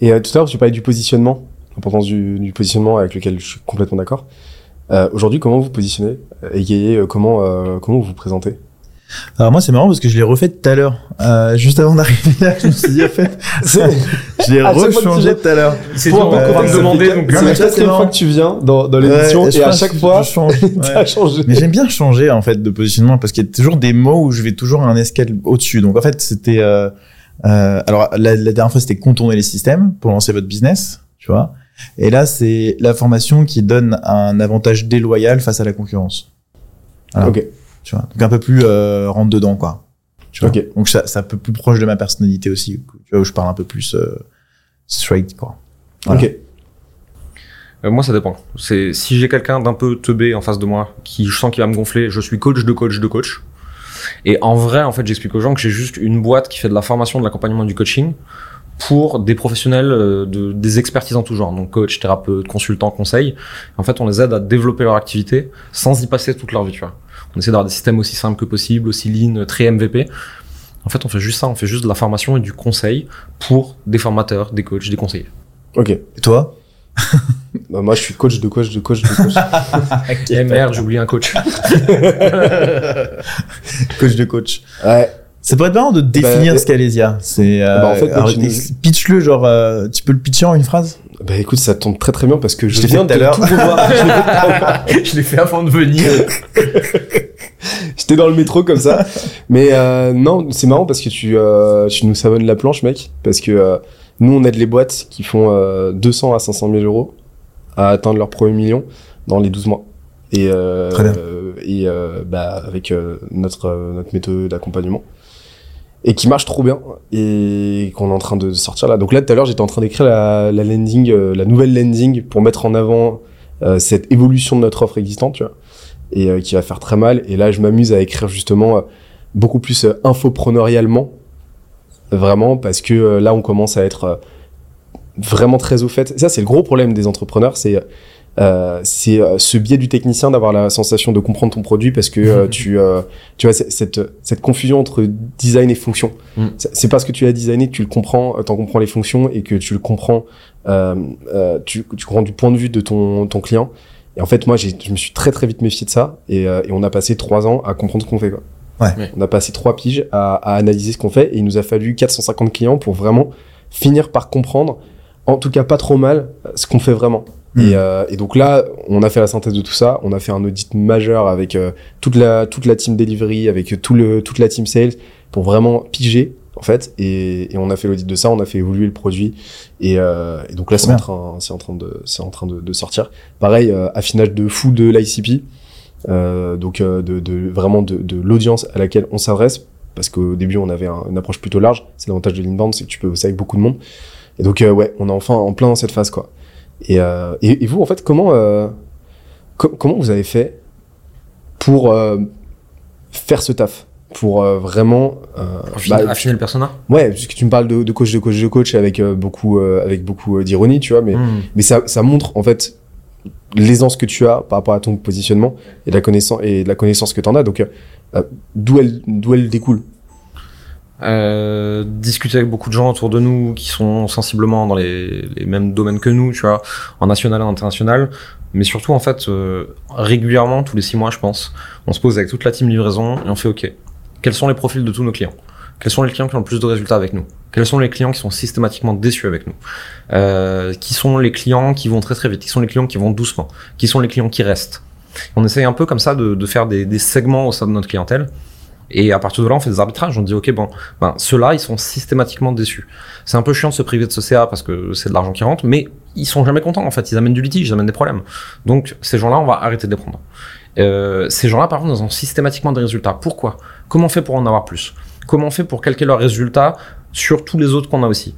Et euh, tout à l'heure, tu parlais du positionnement, l'importance du, du positionnement avec lequel je suis complètement d'accord. Euh, Aujourd'hui, comment vous positionnez Égayez, euh, comment, euh, comment vous vous présentez? Alors moi c'est marrant parce que je l'ai refait tout à l'heure, euh, juste avant d'arriver là, je me suis dit en fait, je l'ai À chaque fois que tu rechangé viens- tout à l'heure. C'est dur euh, de me demander, donc C'est la quatrième fois que tu viens dans, dans l'émission Ouais, et à chaque que fois, je change. Ouais. t'as changé. Mais j'aime bien changer en fait de positionnement parce qu'il y a toujours des mots où je vais toujours un escale au-dessus. Donc en fait c'était euh, alors la, la dernière fois c'était contourner les systèmes pour lancer votre business, tu vois. Et là c'est la formation qui donne un avantage déloyal face à la concurrence. Voilà. Ok. Tu vois. Donc un peu plus euh, rentre dedans quoi. Tu vois. Ok. Donc ça c'est un peu plus proche de ma personnalité aussi. Tu vois où je parle un peu plus euh, straight quoi. Voilà. Ok. Euh, moi, ça dépend. C'est si j'ai quelqu'un d'un peu teubé en face de moi, qui je sens qu'il va me gonfler, je suis coach de coach de coach. Et en vrai, en fait, j'explique aux gens que j'ai juste une boîte qui fait de la formation, de l'accompagnement, du coaching pour des professionnels euh, de des expertises en tout genre, donc coach, thérapeute, consultant, conseil. En fait, on les aide à développer leur activité sans y passer toute leur vie, tu vois. On essaie d'avoir des systèmes aussi simples que possible, aussi lean, très MVP. En fait, on fait juste ça, on fait juste de la formation et du conseil pour des formateurs, des coachs, des conseillers. Ok. Et toi? Bah, moi, je suis coach de coach de coach de coach. Eh merde, j'ai oublié un coach. Coach de coach. ouais. Ça pourrait être marrant de définir Bah, ce qu'est Alésia. C'est euh, bah, en fait, tu- pitch-le genre euh, tu peux le pitcher en une phrase? Bah écoute, ça tombe très très bien parce que je, Je l'ai viens fait de tout revoir. L'ai fait je l'ai fait avant de venir. J'étais dans le métro comme ça. Mais euh, non, c'est marrant parce que tu, euh, tu nous savonnes la planche, mec. Parce que euh, nous, on aide les boîtes qui font euh, 200 à 500 000 euros à atteindre leur premier million dans les 12 mois. Et, euh, Très bien. euh, et bah, avec euh, notre, euh, notre méthode d'accompagnement. Et qui marche trop bien. Et qu'on est en train de sortir là. Donc là, tout à l'heure, j'étais en train d'écrire la, la landing, euh, la nouvelle landing pour mettre en avant euh, cette évolution de notre offre existante, tu vois et euh, qui va faire très mal. Et là, je m'amuse à écrire justement euh, beaucoup plus euh, infopreneurialement, vraiment, parce que euh, là, on commence à être euh, vraiment très au fait. Ça, c'est le gros problème des entrepreneurs, c'est euh, c'est euh, ce biais du technicien d'avoir la sensation de comprendre ton produit parce que euh, tu euh, tu vois cette cette confusion entre design et fonction. Mm. C'est parce que tu as designé que tu le comprends, t'en comprends les fonctions et que tu le comprends, euh, euh, tu tu comprends du point de vue de ton ton client. Et en fait, moi, je me suis très très vite méfié de ça, et, euh, et on a passé trois ans à comprendre ce qu'on fait. Quoi. Ouais. Ouais. On a passé trois piges à, à analyser ce qu'on fait, et il nous a fallu 450 clients pour vraiment finir par comprendre, en tout cas pas trop mal, ce qu'on fait vraiment. Mm. Et, euh, et donc là, on a fait la synthèse de tout ça. On a fait un audit majeur avec euh, toute la toute la team delivery, avec tout le toute la team sales, pour vraiment piger en fait. Et, et on a fait l'audit de ça. On a fait évoluer le produit. Et, euh, et donc là, c'est en train c'est en train de c'est en train de, de sortir. Pareil, euh, affinage de fou de l'ICP. Euh, donc euh, de, de vraiment de, de l'audience à laquelle on s'adresse parce qu'au début on avait un- une approche plutôt large c'est l'avantage de l'inbound c'est que tu peux bosser avec beaucoup de monde et donc euh, ouais on est enfin en plein dans cette phase quoi et, euh, et, et vous en fait comment euh, co- comment vous avez fait pour faire ce taf? Pour vraiment Affiner, bah, affiner le persona? ouais puisque tu me parles de, de coach de coach de coach avec beaucoup avec beaucoup d'ironie tu vois mais Hmm. mais ça, ça montre en fait l'aisance que tu as par rapport à ton positionnement et de la connaissance et de la connaissance que tu en as. Donc euh, d'où elle d'où elle découle. Euh, discuter avec beaucoup de gens autour de nous qui sont sensiblement dans les, les mêmes domaines que nous, tu vois, en national et en international. Mais surtout, en fait, euh, régulièrement, tous les six mois, je pense, on se pose avec toute la team livraison et on fait OK. Quels sont les profils de tous nos clients? Quels sont les clients qui ont le plus de résultats avec nous? Quels sont les clients qui sont systématiquement déçus avec nous? Euh, Qui sont les clients qui vont très très vite? Qui sont les clients qui vont doucement? Qui sont les clients qui restent? On essaye un peu comme ça de, faire des, des segments au sein de notre clientèle. Et à partir de là, on fait des arbitrages. On dit, OK, bon, ben, ceux-là, ils sont systématiquement déçus. C'est un peu chiant de se priver de ce CA parce que c'est de l'argent qui rentre, mais ils sont jamais contents, en fait. Ils amènent du litige, ils amènent des problèmes. Donc, ces gens-là, on va arrêter de les prendre. Euh, ces gens-là, par contre, ils ont systématiquement des résultats. Pourquoi? Comment on fait pour en avoir plus? Comment on fait pour calquer leurs résultats sur tous les autres qu'on a aussi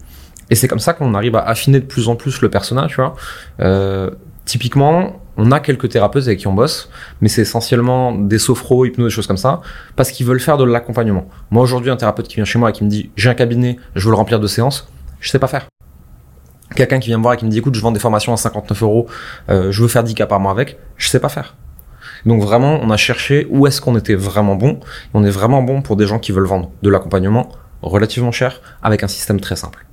Et c'est comme ça qu'on arrive à affiner de plus en plus le personnage, tu vois. Euh, typiquement, on a quelques thérapeutes avec qui on bosse, mais c'est essentiellement des sophros, hypnose, des choses comme ça, parce qu'ils veulent faire de l'accompagnement. Moi, aujourd'hui, un thérapeute qui vient chez moi et qui me dit j'ai un cabinet, je veux le remplir de séances, je sais pas faire. Quelqu'un qui vient me voir et qui me dit écoute, je vends des formations à 59 euros, euh, je veux faire 10 cas par mois avec, je sais pas faire. Donc vraiment, on a cherché où est-ce qu'on était vraiment bon. On est vraiment bon pour des gens qui veulent vendre de l'accompagnement relativement cher avec un système très simple.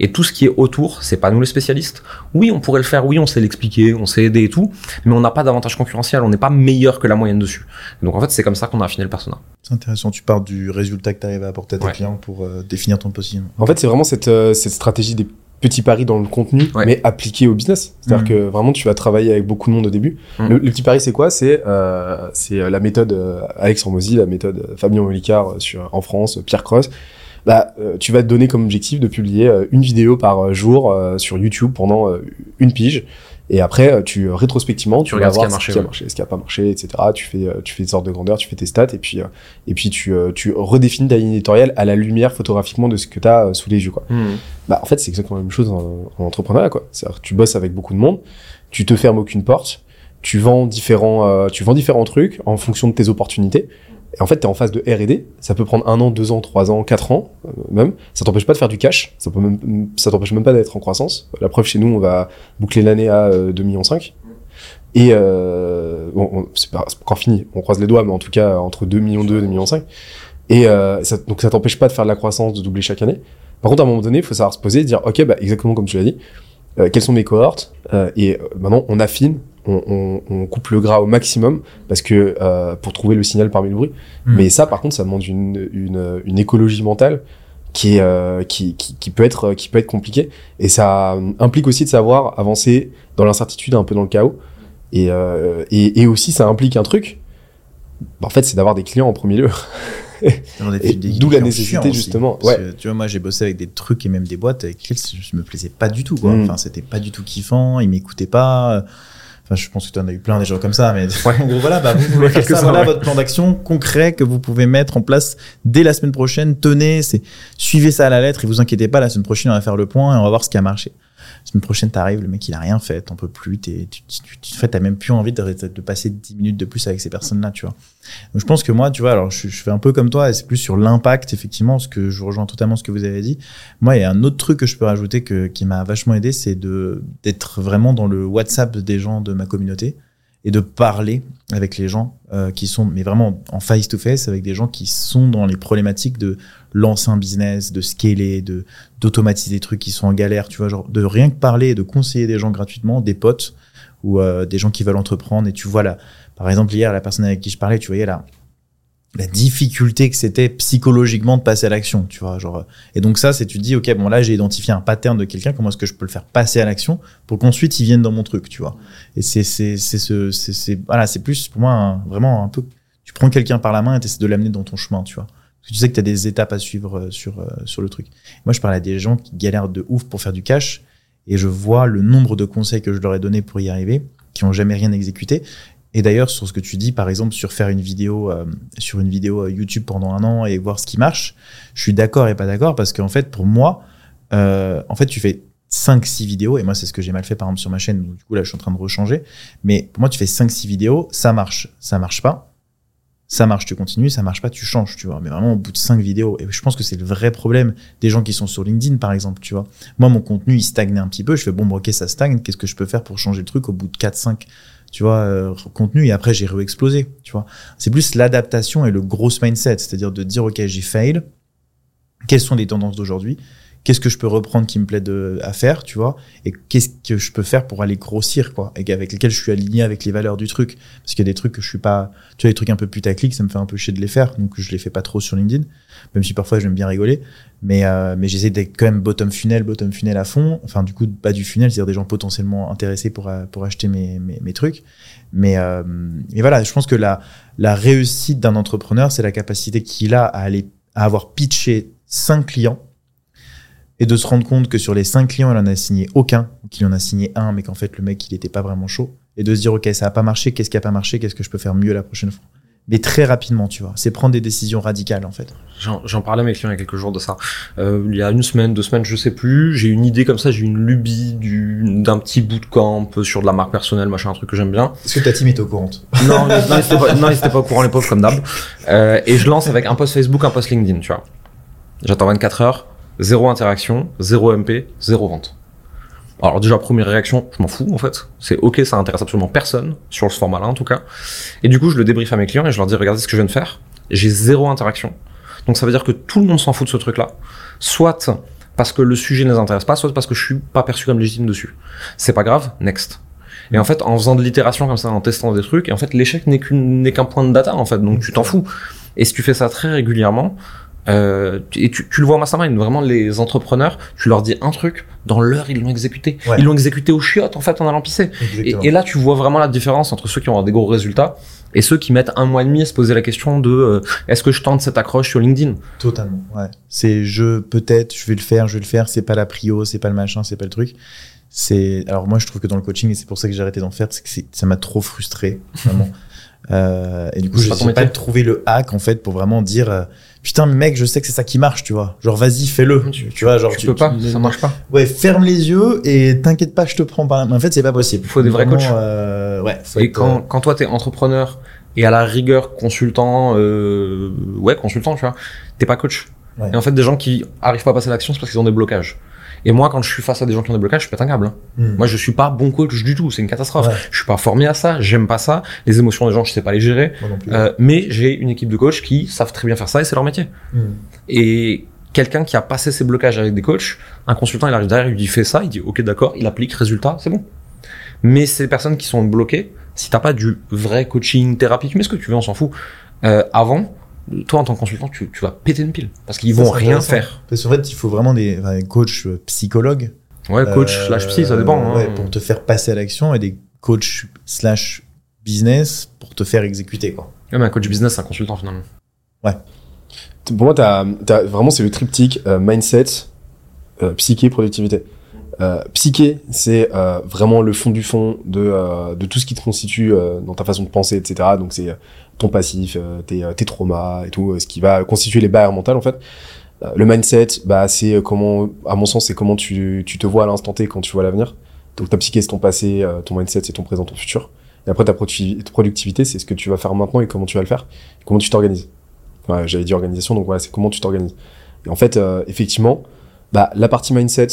Et tout ce qui est autour, c'est pas nous les spécialistes. Oui, on pourrait le faire, oui, on sait l'expliquer, on sait aider et tout, mais on n'a pas d'avantage concurrentiel, on n'est pas meilleur que la moyenne dessus. Donc en fait, c'est comme ça qu'on a affiné le persona. C'est intéressant. Tu pars du résultat que tu arrives à apporter à tes Ouais. clients pour euh, définir ton positionnement. En fait, c'est vraiment cette, euh, cette stratégie des petits paris dans le contenu, Ouais. mais appliqué au business. C'est-à-dire Mhm. que vraiment, tu vas travailler avec beaucoup de monde au début. Mhm. Le, le petit pari, c'est quoi? C'est euh, c'est euh, la méthode euh, Alex Hormozy, la méthode euh, Fabien Olicard sur en France, Pierre Cross. Bah, euh, tu vas te donner comme objectif de publier une vidéo par jour sur YouTube pendant une pige. Et après, euh, tu euh, rétrospectivement, tu, vas regardes ce voir qui a marché, ce qui a ouais. marché, ce qui a pas marché, etc. Tu fais, euh, tu fais des ordres de grandeur, tu fais tes stats, et puis, et puis tu, tu redéfinis ta ligne éditoriale à la lumière photographiquement de ce que tu as sous les yeux, quoi. Bah, en fait, c'est exactement la même chose en, en entrepreneuriat, quoi. C'est-à-dire tu bosses avec beaucoup de monde, tu te fermes aucune porte, tu vends différents, euh, tu vends différents trucs en fonction de tes opportunités. Et en fait, t'es en phase de R&D. Ça peut prendre un an, deux ans, trois ans, quatre ans, euh, même. Ça t'empêche pas de faire du cash. Ça peut même, ça t'empêche même pas d'être en croissance. La preuve, chez nous, on va boucler l'année à euh, 2 millions 5. Et euh, bon, on- c'est pas, c'est encore fini. On croise les doigts, mais en tout cas, entre 2 millions 2 et 2 millions 5. Et euh, ça, donc ça t'empêche pas de faire de la croissance, de doubler chaque année. Par contre, à un moment donné, il faut savoir se poser dire, ok, bah, exactement comme tu l'as dit, euh, quelles sont mes cohortes Et maintenant, on affine, on, on, on coupe le gras au maximum parce que euh, pour trouver le signal parmi le bruit. Mm. Mais ça, par contre, ça demande une, une, une écologie mentale qui est euh, qui, qui, qui peut être qui peut être compliquée et ça implique aussi de savoir avancer dans l'incertitude un peu dans le chaos et, euh, et, et aussi ça implique un truc bah, en fait c'est d'avoir des clients en premier lieu d'où la nécessité, justement. Parce Ouais. que, tu vois, moi, j'ai bossé avec des trucs et même des boîtes avec lesquelles je me plaisais pas du tout, quoi. Mm. Enfin, c'était pas du tout kiffant, ils m'écoutaient pas. Enfin, je pense que tu en as eu plein des gens comme ça, mais en gros, voilà, bah, vous voulez faire ça, voilà ouais. votre plan d'action concret que vous pouvez mettre en place dès la semaine prochaine. Tenez, c'est, suivez ça à la lettre et vous inquiétez pas, la semaine prochaine, on va faire le point et on va voir ce qui a marché. Semaine prochaine, t'arrives, le mec, il a rien fait, t'en peux plus, t'es, tu, tu, tu, t'as même plus envie de, de passer 10 minutes de plus avec ces personnes-là, tu vois. Je pense que moi, tu vois, alors je, fais un peu comme toi, c'est plus sur l'impact, effectivement, ce que je rejoins totalement ce que vous avez dit. Moi, il y a un autre truc que je peux rajouter que, qui m'a vachement aidé, c'est de d'être vraiment dans le WhatsApp des gens de ma communauté et de parler avec les gens euh, qui sont, mais vraiment en face to face, avec des gens qui sont dans les problématiques de lancer un business, de scaler, de d'automatiser des trucs qui sont en galère, tu vois, genre de rien que parler et de conseiller des gens gratuitement, des potes ou euh, des gens qui veulent entreprendre. Et tu vois là, par exemple hier, la personne avec qui je parlais, tu voyais là la difficulté que c'était psychologiquement de passer à l'action, tu vois, genre. Et donc ça, c'est tu dis, ok, bon là, j'ai identifié un pattern de quelqu'un, comment est-ce que je peux le faire passer à l'action pour qu'ensuite il vienne dans mon truc, tu vois. Et c'est c'est c'est ce c'est c'est voilà, c'est plus pour moi vraiment un peu. Tu prends quelqu'un par la main et tu essaies de l'amener dans ton chemin, tu vois. Parce que tu sais que tu as des étapes à suivre euh, sur euh, sur le truc. Moi, je parle à des gens qui galèrent de ouf pour faire du cash et je vois le nombre de conseils que je leur ai donné pour y arriver, qui ont jamais rien exécuté. Et d'ailleurs, sur ce que tu dis, par exemple, sur faire une vidéo, euh, sur une vidéo euh, YouTube pendant un an et voir ce qui marche, je suis d'accord et pas d'accord parce qu'en fait, pour moi, euh, en fait, tu fais 5-6 vidéos, et moi, c'est ce que j'ai mal fait, par exemple, sur ma chaîne, où, du coup, là, je suis en train de rechanger. Mais pour moi, tu fais 5-6 vidéos, ça marche, ça marche pas. Ça marche, tu continues, ça marche pas, tu changes, tu vois. Mais vraiment, au bout de 5 vidéos, et je pense que c'est le vrai problème des gens qui sont sur LinkedIn, par exemple, tu vois. Moi, mon contenu, il stagnait un petit peu. Je fais, bon, bon, ok, ça stagne, qu'est-ce que je peux faire pour changer le truc au bout de 4-5 tu vois, euh, contenu, et après j'ai re-explosé, tu vois. C'est plus l'adaptation et le gros mindset, c'est-à-dire de dire, ok, j'ai fail, quelles sont les tendances d'aujourd'hui, qu'est-ce que je peux reprendre qui me plaît de, à faire, tu vois, et qu'est-ce que je peux faire pour aller grossir, quoi, et avec lesquels je suis aligné avec les valeurs du truc. Parce qu'il y a des trucs que je suis pas, tu vois, des trucs un peu putaclic, ça me fait un peu chier de les faire, donc je les fais pas trop sur LinkedIn, même si parfois j'aime bien rigoler, mais, euh, mais j'essaie d'être quand même bottom funnel, bottom funnel à fond, enfin, du coup, pas du funnel, c'est-à-dire des gens potentiellement intéressés pour, euh, pour acheter mes, mes, mes trucs. Mais, euh, mais voilà, je pense que la, la réussite d'un entrepreneur, c'est la capacité qu'il a à aller, à avoir pitché cinq clients et de se rendre compte que sur les cinq clients, il en a signé aucun, qu'il en a signé un, mais qu'en fait, le mec, il était pas vraiment chaud. Et de se dire, OK, ça a pas marché, qu'est-ce qui a pas marché, qu'est-ce que je peux faire mieux la prochaine fois? Mais très rapidement, tu vois. C'est prendre des décisions radicales, en fait. J'en parlais à mes clients il y a quelques jours de ça. Euh, il y a une semaine, deux semaines, je sais plus. J'ai une idée comme ça, j'ai une lubie du- d'un petit bootcamp sur de la marque personnelle, machin, un truc que j'aime bien. Est-ce que ta team est au courant? Non, non, ils étaient pas, non, pas au courant, les pauvres, comme d'hab. Euh, et je lance avec un post Facebook, un post LinkedIn, tu vois. J'attends 24 heures, zéro interaction, zéro MP, zéro vente. Alors déjà, première réaction, je m'en fous en fait. C'est ok, ça intéresse absolument personne, sur ce format-là en tout cas. Et du coup, je le débrief à mes clients et je leur dis, regardez ce que je viens de faire. J'ai zéro interaction. Donc ça veut dire que tout le monde s'en fout de ce truc-là. Soit parce que le sujet ne les intéresse pas, soit parce que je suis pas perçu comme légitime dessus. C'est pas grave, next. Et en fait, en faisant de l'itération comme ça, en testant des trucs, et en fait, l'échec n'est qu'un point de data, en fait, donc tu t'en fous. Et si tu fais ça très régulièrement, euh, et tu, tu le vois en mastermind, vraiment les entrepreneurs, tu leur dis un truc, dans l'heure ils l'ont exécuté. Ouais. Ils l'ont exécuté au chiottes en fait en allant pisser. Et, là tu vois vraiment la différence entre ceux qui ont des gros résultats et ceux qui mettent un mois et demi à se poser la question de euh, est-ce que je tente cette accroche sur LinkedIn? Totalement, ouais. C'est je peut-être, je vais le faire, je vais le faire. C'est pas la prio, c'est pas le machin, c'est pas le truc. C'est alors moi je trouve que dans le coaching et c'est pour ça que j'ai arrêté d'en faire, c'est que ça m'a trop frustré vraiment. Euh, et du coup, je sais pas trouvé le hack en fait pour vraiment dire euh, putain mec, je sais que c'est ça qui marche, tu vois. Genre vas-y, fais-le. Tu, tu vois, genre Tu peux pas, ça marche pas. Ouais, ferme les yeux et t'inquiète pas, je te prends par la main. En fait, c'est pas possible. Faut des vrais coachs. euh, ouais. faut Et être, quand, euh, quand toi t'es entrepreneur et à la rigueur consultant, euh, ouais consultant, tu vois, t'es pas coach. Ouais. Et en fait, des gens qui arrivent pas à passer l'action, c'est parce qu'ils ont des blocages. Et moi, quand je suis face à des gens qui ont des blocages, je pète un câble. hein. Moi, je suis pas bon coach du tout. C'est une catastrophe. Ouais. Je suis pas formé à ça. J'aime pas ça. Les émotions des gens, je sais pas les gérer. Moi non plus. Euh, mais j'ai une équipe de coachs qui savent très bien faire ça et c'est leur métier. Hmm. Et quelqu'un qui a passé ses blocages avec des coachs, un consultant, il arrive derrière, il lui dit fais ça, il dit ok d'accord, il applique, résultat, c'est bon. Mais ces personnes qui sont bloquées, si t'as pas du vrai coaching, thérapie, tu mets ce que tu veux, on s'en fout. Euh, avant, toi en tant que consultant, tu, tu vas péter une pile parce qu'ils vont rien faire. Parce qu'en fait, il faut vraiment des, enfin, des coachs euh, psychologues Ouais, coach Euh, slash psy, ça dépend. hein. ouais, pour te faire passer à l'action et des coachs slash business pour te faire exécuter quoi. Ouais, mais un coach business, c'est un consultant finalement. Pour moi, t'as, t'as, vraiment, c'est le triptyque euh, mindset, euh, psyché, productivité. Euh, psyché, c'est euh, vraiment le fond du fond de, euh, de tout ce qui te constitue euh, dans ta façon de penser, etc. Donc, c'est euh, ton passif, euh, tes, euh, tes traumas et tout, euh, ce qui va constituer les barrières mentales, en fait. Le mindset, bah, c'est comment, à mon sens, c'est comment tu, tu te vois à l'instant T quand tu vois l'avenir. Donc, ta psyché, c'est ton passé, ton mindset, c'est ton présent, ton futur. Et après, ta producti- productivité, c'est ce que tu vas faire maintenant et comment tu vas le faire, et comment tu t'organises. Ouais, j'avais dit organisation, donc voilà, c'est comment tu t'organises. Et en fait, euh, effectivement, bah, la partie mindset,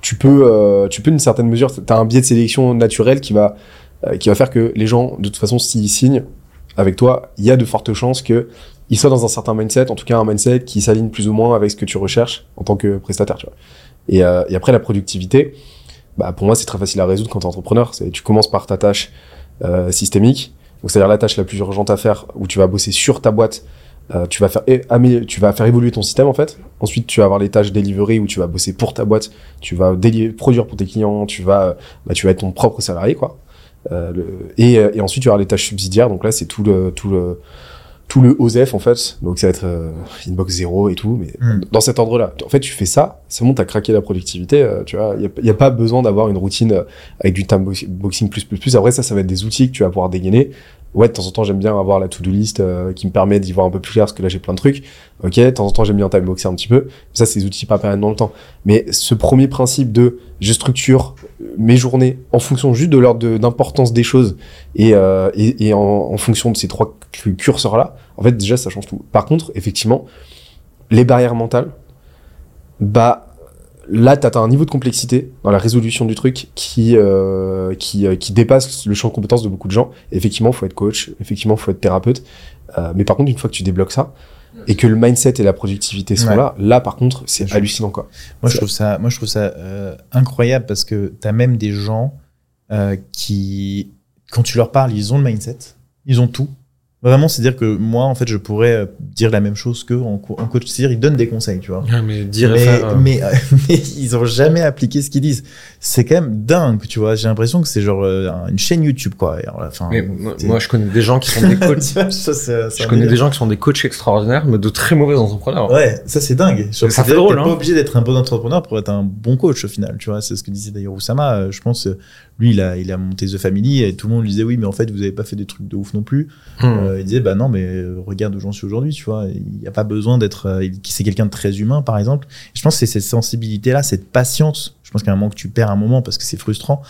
tu peux, euh, tu peux d'une certaine mesure, tu as un biais de sélection naturel qui va, euh, qui va faire que les gens, de toute façon, s'ils signent avec toi, il y a de fortes chances que ils soient dans un certain mindset, en tout cas un mindset qui s'aligne plus ou moins avec ce que tu recherches en tant que prestataire. Euh, et après, la productivité, bah, pour moi, c'est très facile à résoudre quand tu es entrepreneur. Tu commences par ta tâche euh, systémique, donc c'est-à-dire la tâche la plus urgente à faire, où tu vas bosser sur ta boîte euh, tu vas faire tu vas faire évoluer ton système en fait. Ensuite, tu vas avoir les tâches delivery où tu vas bosser pour ta boîte, tu vas produire pour tes clients, tu vas bah, tu vas être ton propre salarié quoi. Euh, le- et, euh, et ensuite, tu vas avoir les tâches subsidiaires. Donc là, c'est tout le tout le tout le OSEF en fait. Donc ça va être euh, inbox zéro et tout. Mais Mm. dans cet ordre-là, en fait, tu fais ça, c'est bon, t'as craqué la productivité. euh, tu vois, il y a, y a pas besoin d'avoir une routine euh, avec du time box- boxing plus plus plus. Après ça, ça va être des outils que tu vas pouvoir dégainer ouais, de temps en temps, j'aime bien avoir la to-do list euh, qui me permet d'y voir un peu plus clair parce que là, j'ai plein de trucs. Ok, de temps en temps, j'aime bien timeboxer un petit peu. Ça, c'est des outils pas perdre dans le temps. Mais ce premier principe de je structure mes journées en fonction juste de l'ordre d'importance des choses et, euh, et, en, fonction de ces trois cu- curseurs-là, en fait, déjà, ça change tout. Par contre, effectivement, les barrières mentales, bah, là, t'as t'as un niveau de complexité dans la résolution du truc qui, euh, qui, euh, qui dépasse le champ de compétences de beaucoup de gens. Effectivement, faut être coach, effectivement, faut être thérapeute. Euh, mais par contre, une fois que tu débloques ça, et que le mindset et la productivité sont Ouais. là, là, par contre, c'est hallucinant, quoi. Moi, je trouve ça, moi, je trouve ça euh, incroyable parce que t'as même des gens euh, qui, quand tu leur parles, ils ont le mindset, ils ont tout. Vraiment, c'est-à-dire que moi, en fait, je pourrais euh, dire la même chose qu'eux en, co- en coach. C'est-à-dire, ils donnent des conseils, tu vois. Ouais, mais dire Mais, faire, euh, mais, mais ils ont jamais appliqué ce qu'ils disent. C'est quand même dingue, tu vois. J'ai l'impression que c'est genre euh, une chaîne YouTube, quoi. Alors, enfin, mais moi, c'est- je connais des gens qui sont des coachs. Ça, c'est- c'est je connais délire. des gens qui sont des coachs extraordinaires, mais de très mauvais entrepreneurs. Ouais, ça c'est dingue. Je Ça fait drôle, T'es hein. pas obligé d'être un bon entrepreneur pour être un bon coach au final. Tu vois, c'est ce que disait d'ailleurs Oussama. Euh, Je pense, euh, lui, il a, il a monté The Family et tout le monde lui disait oui, mais en fait, vous avez pas fait des trucs de ouf non plus. Hmm. Euh, il disait bah non, mais euh, regarde où j'en suis aujourd'hui. Tu vois, il y a pas besoin d'être. euh, c'est quelqu'un de très humain, par exemple. Je pense que c'est cette sensibilité-là, cette patience. Je pense qu'à un moment que tu perds un moment parce que c'est frustrant.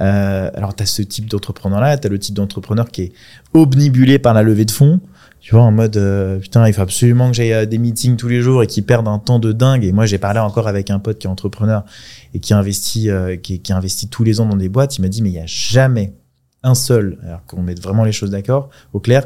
Euh, alors, tu as ce type d'entrepreneur-là, tu as le type d'entrepreneur qui est obnibulé par la levée de fonds. Tu vois, en mode, euh, putain, il faut absolument que j'aille à des meetings tous les jours et qui perdent un temps de dingue. Et moi, j'ai parlé encore avec un pote qui est entrepreneur et qui investit, euh, qui, qui investit tous les ans dans des boîtes. Il m'a dit, mais il y a jamais un seul, alors qu'on mette vraiment les choses d'accord, au clair,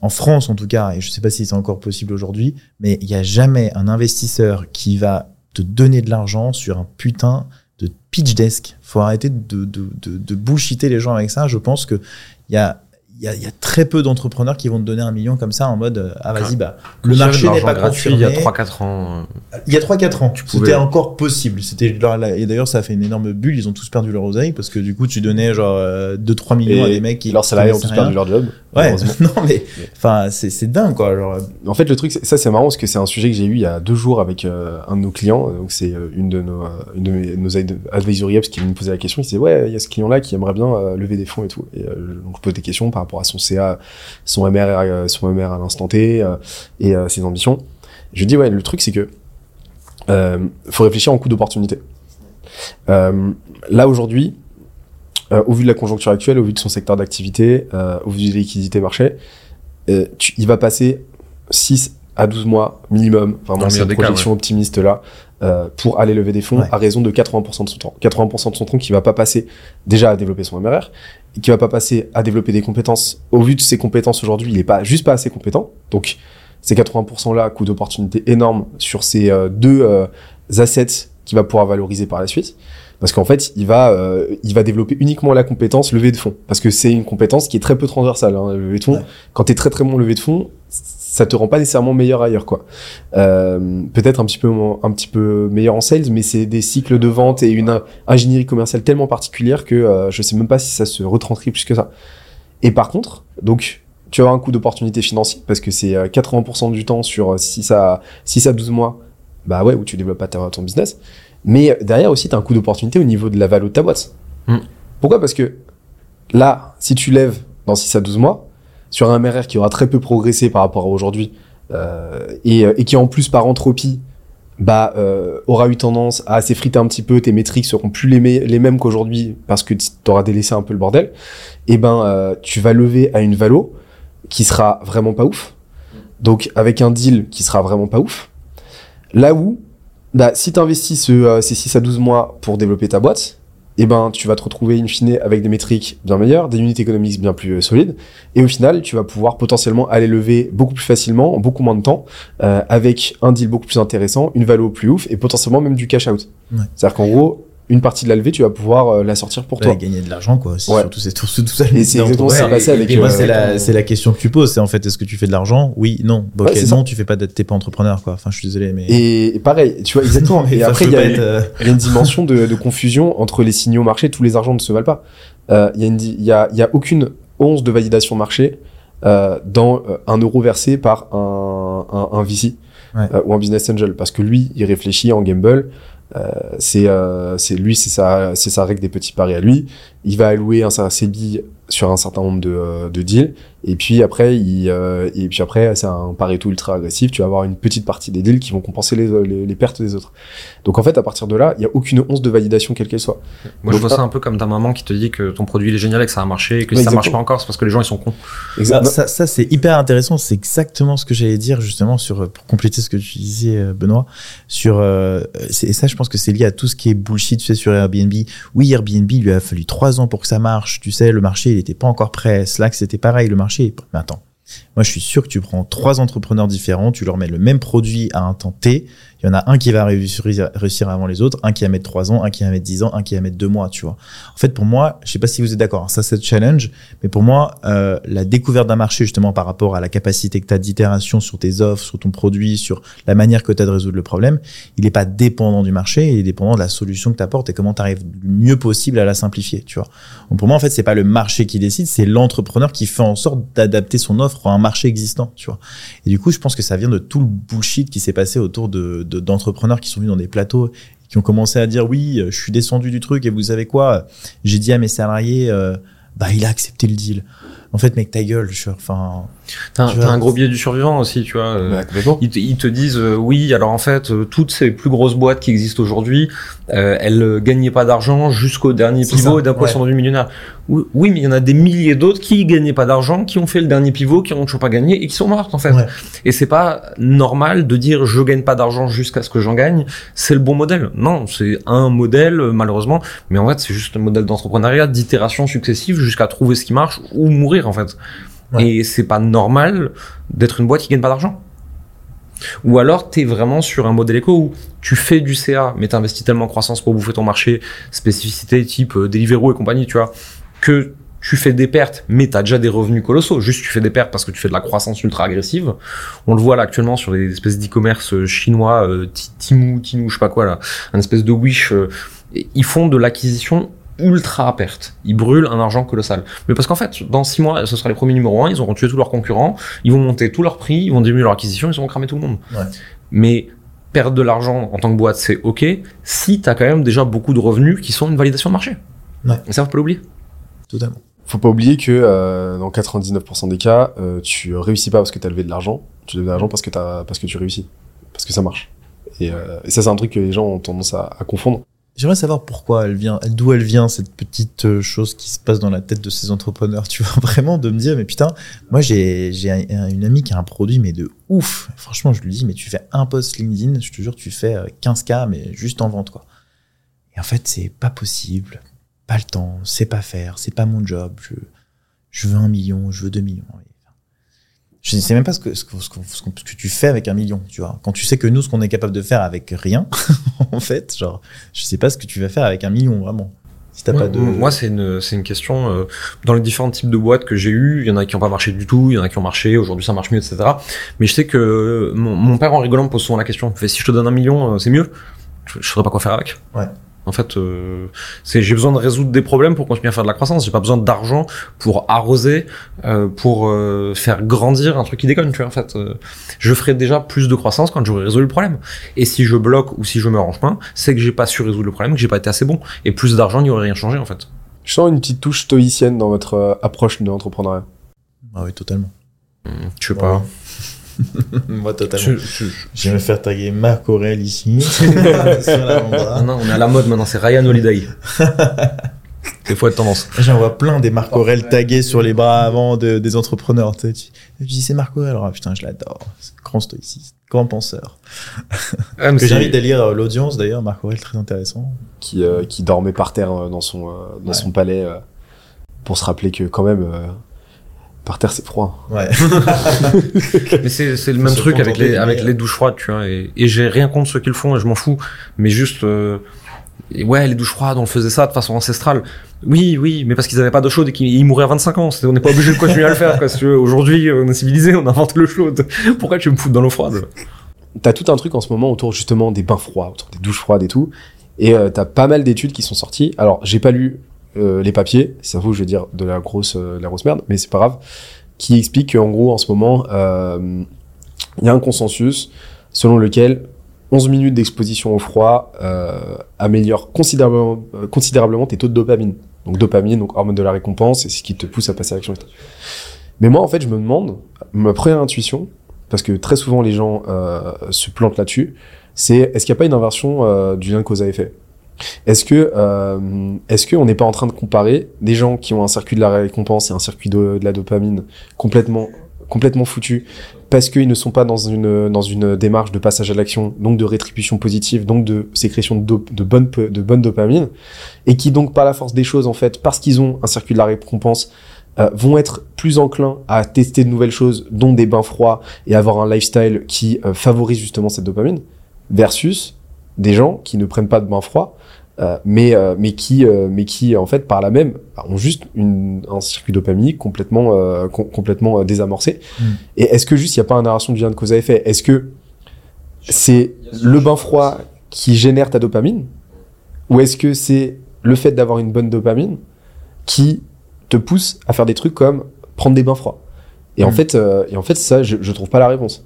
en France en tout cas, et je sais pas si c'est encore possible aujourd'hui, mais il y a jamais un investisseur qui va te donner de l'argent sur un putain de pitch desk. Faut arrêter de, de, de, bullshiter les gens avec ça. Je pense que il y a, y, a, y a très peu d'entrepreneurs qui vont te donner un million comme ça en mode euh, ah vas-y bah le marché n'est pas gratuit confirmé. il y a 3-4 ans. euh, Il y a 3-4 ans, Tu c'était encore possible. C'était là- et d'ailleurs ça a fait une énorme bulle. Ils ont tous perdu leur oseille parce que du coup tu donnais genre 2-3 millions à des mecs qui leurs salariés ont tous perdu leur job. Ouais, non mais enfin c'est c'est dingue quoi. Genre, En fait, le truc, ça c'est marrant parce que c'est un sujet que j'ai eu il y a deux jours avec euh, un de nos clients. Donc c'est euh, une de nos, euh, une de mes- nos ad- advisory apps qui me posait la question. Il disait ouais, il y a ce client-là qui aimerait bien euh, lever des fonds et tout. Et euh, donc je pose des questions par rapport à son CA, son MR, euh, son MR à l'instant T euh, et euh, ses ambitions. Je dis ouais, le truc c'est que faut réfléchir en coût d'opportunité. Là aujourd'hui, au vu de la conjoncture actuelle, au vu de son secteur d'activité, au vu des liquidités marché, tu- il va passer 6 à 12 mois minimum, vraiment cas, projection optimiste là, euh, pour aller lever des fonds Ouais. à raison de 80% de son temps. 80% de son temps qui va pas passer déjà à développer son MRR, qui va pas passer à développer des compétences. Au vu de ses compétences aujourd'hui, il est pas juste pas assez compétent. Donc ces 80% là, coût d'opportunité énorme sur ces euh, deux euh, assets qu'il va pouvoir valoriser par la suite. Parce qu'en fait, il va, euh, il va développer uniquement la compétence levée de fonds. Parce que c'est une compétence qui est très peu transversale. Hein, levée de fonds. Ouais. Quand t'es très très bon levée de fonds, ça te rend pas nécessairement meilleur ailleurs, quoi. Euh, Peut-être un petit peu un petit peu meilleur en sales, mais c'est des cycles de vente et une in- ingénierie commerciale tellement particulière que euh, je sais même pas si ça se retranscrit plus que ça. Et par contre, donc tu avoir un coût d'opportunité financier parce que c'est euh, 80% du temps sur 6 à 6 à 12 mois, bah ouais, où tu développes pas ta- ton business. Mais euh, derrière aussi, tu as un coût d'opportunité au niveau de la valeur de ta boîte. Mm. Pourquoi? Parce que là, si tu lèves dans 6 à 12 mois, sur un MRR qui aura très peu progressé par rapport à aujourd'hui, euh, et, euh, et qui en plus par entropie, bah, euh, aura eu tendance à s'effriter un petit peu, tes métriques seront plus les, mêmes qu'aujourd'hui parce que tu auras délaissé un peu le bordel, et ben euh, tu vas lever à une valo qui sera vraiment pas ouf. Donc avec un deal qui sera vraiment pas ouf. Là où, bah, si tu investis ce, ces 6 à 12 mois pour développer ta boîte, eh ben, tu vas te retrouver in fine avec des métriques bien meilleures, des unités économiques bien plus euh, solides, et au final, tu vas pouvoir potentiellement aller lever beaucoup plus facilement, en beaucoup moins de temps, euh, avec un deal beaucoup plus intéressant, une valeur plus ouf, et potentiellement même du cash out. Ouais. C'est-à-dire qu'en gros, une partie de la levée, tu vas pouvoir euh, la sortir pour ouais, toi. gagner de l'argent quoi. C'est Ouais. Surtout c'est tout, tout ça. Et c'est exactement ce qui s'est passé avec, Et moi euh, c'est la avec, c'est la question que tu poses. C'est en fait est-ce que tu fais de l'argent? Oui, non. Bon, Ouais, ok, c'est ça. non, tu fais pas. T'es pas entrepreneur quoi. Enfin je suis désolé mais. Et, pareil, tu vois, exactement. et après, il y a une- euh, y a dimension de, de confusion entre les signaux marché. Tous les argents ne se valent pas. Euh, Il y di- il y a, y a aucune once de validation marché euh, dans euh, un euro versé par un, un, un VC Ouais. euh, ou un business angel, parce que lui, il réfléchit en gamble. Euh, c'est euh, c'est lui, c'est sa règle des petits paris à lui. Il va allouer un ses billes sur un certain nombre de, euh, de deals et puis après il euh, et puis après c'est un pareto ultra agressif tu vas avoir une petite partie des deals qui vont compenser les, les, les pertes des autres donc en fait à partir de là il y a aucune once de validation quelle qu'elle soit Moi, je vois ah. ça un peu comme ta maman qui te dit que ton produit il est génial et que ça a marché et que si ça marche exactement. pas encore, c'est parce que les gens ils sont cons. Ça, ça, ça, c'est hyper intéressant. C'est exactement ce que j'allais dire justement sur euh, pour compléter ce que tu disais, euh, Benoît. Sur euh, c'est- et ça, je pense que c'est lié à tout ce qui est bullshit, tu sais, sur Airbnb. Oui, Airbnb il lui a fallu trois ans pour que ça marche. Tu sais, le marché il était pas encore prêt. Slack c'était pareil, le marché. Mais attends, moi je suis sûr que tu prends trois entrepreneurs différents, tu leur mets le même produit à un temps T. Il y en a un qui va réussir, avant les autres, un qui va mettre trois ans, un qui va mettre dix ans, un qui va mettre deux mois, tu vois. En fait, pour moi, je sais pas si vous êtes d'accord, hein, ça c'est le challenge, mais pour moi, euh, la découverte d'un marché, justement, par rapport à la capacité que tu as d'itération sur tes offres, sur ton produit, sur la manière que tu as de résoudre le problème, il n'est pas dépendant du marché, il est dépendant de la solution que tu apportes et comment tu arrives le mieux possible à la simplifier, tu vois. Donc pour moi, en fait, c'est pas le marché qui décide, c'est l'entrepreneur qui fait en sorte d'adapter son offre à un marché existant, tu vois. Et du coup, je pense que ça vient de tout le bullshit qui s'est passé autour de- d'entrepreneurs qui sont venus dans des plateaux qui ont commencé à dire oui, euh, je suis descendu du truc et vous savez quoi, j'ai dit à mes salariés, euh, bah il a accepté le deal. En fait, mec, ta gueule, je suis, enfin, T'as vois. un gros biais du survivant aussi, tu vois. euh, Bah. Ils te, ils te disent euh, oui, alors en fait, euh, toutes ces plus grosses boîtes qui existent aujourd'hui, euh, elles gagnaient pas d'argent jusqu'au dernier pivot et d'un coup ouais. elles sont devenues millionnaires. Oui, mais il y en a des milliers d'autres qui gagnaient pas d'argent, qui ont fait le dernier pivot, qui ont toujours pas gagné et qui sont mortes en fait. Ouais. Et c'est pas normal de dire je gagne pas d'argent jusqu'à ce que j'en gagne. C'est le bon modèle. Non, c'est un modèle malheureusement, mais en fait c'est juste un modèle d'entrepreneuriat d'itération successive jusqu'à trouver ce qui marche ou mourir en fait. Et c'est pas normal d'être une boîte qui gagne pas d'argent. Ou alors, t'es vraiment sur un modèle éco où tu fais du CA, mais t'investis tellement en croissance pour bouffer ton marché, spécificité type euh, Deliveroo et compagnie, tu vois, que tu fais des pertes, mais tu as déjà des revenus colossaux. Juste, tu fais des pertes parce que tu fais de la croissance ultra agressive. On le voit là actuellement sur les espèces d'e-commerce euh, chinois, euh, Timu, Tinu, je sais pas quoi là, un espèce de Wish. Euh, ils font de l'acquisition ultra à perte. Ils brûlent un argent colossal. Mais parce qu'en fait, dans six mois, ce sera les premiers numéros 1, ils auront tué tous leurs concurrents, ils vont monter tous leurs prix, ils vont diminuer leur acquisition, ils vont cramer tout le monde. Ouais. Mais perdre de l'argent en tant que boîte, c'est ok, si tu as quand même déjà beaucoup de revenus qui sont une validation de marché. Ouais. Et ça, faut pas l'oublier. Totalement. Faut pas oublier que euh, dans 99% des cas, euh, tu réussis pas parce que t'as levé de l'argent, tu lèves de l'argent parce que t'as parce que tu réussis, parce que ça marche. Et, euh, et ça c'est un truc que les gens ont tendance à, à confondre. J'aimerais savoir pourquoi elle vient, d'où elle vient cette petite euh, chose qui se passe dans la tête de ces entrepreneurs. Tu vois vraiment de me dire, mais putain, moi j'ai j'ai un- une amie qui a un produit mais de ouf. Franchement, je lui dis, mais tu fais un post LinkedIn, je te jure, tu fais euh, 15k mais juste en vente quoi. Et en fait, c'est pas possible, pas le temps, c'est pas faire, c'est pas mon job. Je je veux un million, je veux deux millions. Je ne sais même pas ce que, ce, que, ce, que, ce tu fais avec un million, tu vois. Quand tu sais que nous, ce qu'on est capable de faire avec rien, en fait, genre, je sais pas ce que tu vas faire avec un million, vraiment. Si t'as Ouais, pas de. Moi, c'est une, c'est une question. euh, dans les différents types de boîtes que j'ai eu, il y en a qui n'ont pas marché du tout, il y en a qui ont marché. Aujourd'hui, ça marche mieux, etc. Mais je sais que euh, mon, mon père, en rigolant, me pose souvent la question. Si je te donne un million, euh, c'est mieux. Je, je saurais pas quoi faire avec. Ouais. En fait, euh, c'est j'ai besoin de résoudre des problèmes pour continuer à faire de la croissance. J'ai pas besoin d'argent pour arroser, euh, pour euh, faire grandir un truc qui déconne. Tu vois, en fait, euh, je ferai déjà plus de croissance quand j'aurai résolu le problème. Et si je bloque ou si je me range pas, c'est que j'ai pas su résoudre le problème, que j'ai pas été assez bon. Et plus d'argent n'y aurait rien changé en fait. Je sens une petite touche stoïcienne dans votre euh, approche de l'entrepreneuriat. Ah oui, totalement. Je sais pas. moi, totalement. Je- je- Je vais me faire taguer Marc Aurel ici. sur non, on est à la mode maintenant, c'est Ryan Holiday. C'est fois de tendance. J'en vois plein des Marc Aurel tagués sur les bras avant de- des entrepreneurs. Tu sais, tu- tu dis c'est Marc Aurel. Ah putain, je l'adore. C'est un grand stoïciste, grand penseur. Ah, Que j'invite à lire euh, l'audience d'ailleurs. Marc Aurel, très intéressant. qui, euh, qui dormait par terre euh, dans son, euh, dans Ouais. son palais euh, pour se rappeler que quand même euh, par terre c'est froid. Ouais. Mais c'est le même truc avec les avec les douches froides, tu vois. Et, et j'ai rien contre ceux qui le font, et je m'en fous. Mais juste, euh, et ouais, les douches froides, on faisait ça de façon ancestrale. Oui, oui, mais parce qu'ils avaient pas d'eau chaude et qu'ils ils mouraient à 25 ans. On n'est pas obligé de continuer à le faire. Quoi, si. Aujourd'hui, on est civilisé, on invente l'eau chaude. Pourquoi tu veux me foutre dans l'eau froide? T'as tout un truc en ce moment autour justement des bains froids, autour des douches froides et tout. Et euh, t'as pas mal d'études qui sont sorties. Alors j'ai pas lu euh, les papiers, ça vous je vais dire de la grosse, euh, la merde, mais c'est pas grave. Qui explique qu'en gros en ce moment euh, il y a un consensus selon lequel 11 minutes d'exposition au froid euh, améliore considérablement, tes taux de dopamine. Donc dopamine, donc hormone de la récompense, c'est ce qui te pousse à passer à l'action. Mais moi en fait je me demande, ma première intuition, parce que très souvent les gens se plantent là-dessus, c'est est-ce qu'il n'y a pas une inversion du lien cause à effet Est-ce que euh, est-ce qu'on n'est pas en train de comparer des gens qui ont un circuit de la récompense et un circuit de, la dopamine complètement complètement foutu parce qu'ils ne sont pas dans une dans une démarche de passage à l'action, donc de rétribution positive, donc de sécrétion de, de bonne de bonne dopamine, et qui donc par la force des choses en fait, parce qu'ils ont un circuit de la récompense, euh, vont être plus enclins à tester de nouvelles choses, dont des bains froids et avoir un lifestyle qui euh, favorise justement cette dopamine, versus des gens qui ne prennent pas de bains froids, euh, mais euh, mais qui euh, mais qui en fait par la même ont juste une, un circuit dopamique complètement euh, com- complètement euh, désamorcé. Mm. Et est-ce que juste il n'y a pas une narration du lien de cause à effet Est-ce que c'est le bain froid qui génère ta dopamine ou est-ce que c'est le fait d'avoir une bonne dopamine qui te pousse à faire des trucs comme prendre des bains froids? Et en Mm. fait euh, et en fait ça je, je trouve pas la réponse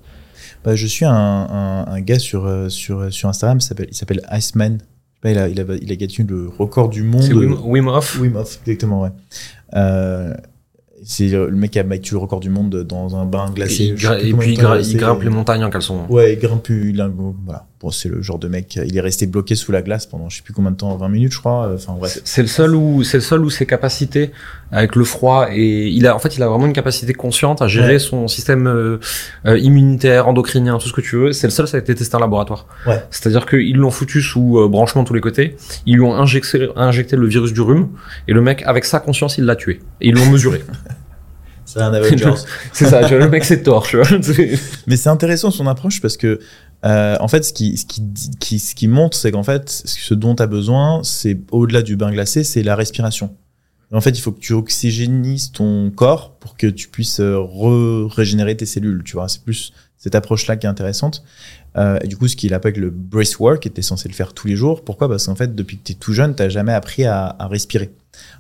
Bah, je suis un, un, un gars sur, euh, sur, sur Instagram, il s'appelle- Iceman. Pas, Il a, il, a, il a gagné le record du monde. C'est Wim, Wim Hof? Wim Hof, exactement, ouais. Euh, c'est euh, le mec qui a battu le record du monde dans un bain glacé. et puis il, grimpe les montagnes en caleçon. Ouais, il grimpe, il voilà. Bon, c'est le genre de mec, il est resté bloqué sous la glace pendant je sais plus combien de temps, 20 minutes, je crois. Enfin, bref. C'est le seul où c'est le seul où ses capacités avec le froid et il a en fait il a vraiment une capacité consciente à gérer Ouais. son système euh, euh, immunitaire, endocrinien, tout ce que tu veux. C'est le seul ça a été testé en laboratoire. Ouais. C'est-à-dire qu'ils l'ont foutu sous euh, branchement de tous les côtés. Ils lui ont injecté injecté le virus du rhume et le mec avec sa conscience il l'a tué et ils l'ont mesuré. C'est un Avengers. c'est ça, le mec c'est vois. Mais c'est intéressant son approche parce que, euh, en fait, ce qui, ce qui, ce qui montre, c'est qu'en fait, ce dont tu as besoin, c'est au-delà du bain glacé, c'est la respiration. En fait, il faut que tu oxygénises ton corps pour que tu puisses euh, re régénérer tes cellules, tu vois. C'est plus cette approche-là qui est intéressante. Euh, et du coup, ce qu'il appelle le bracework, était censé le faire tous les jours. Pourquoi? Parce qu'en fait, depuis que tu es tout jeune, tu jamais appris à, respirer.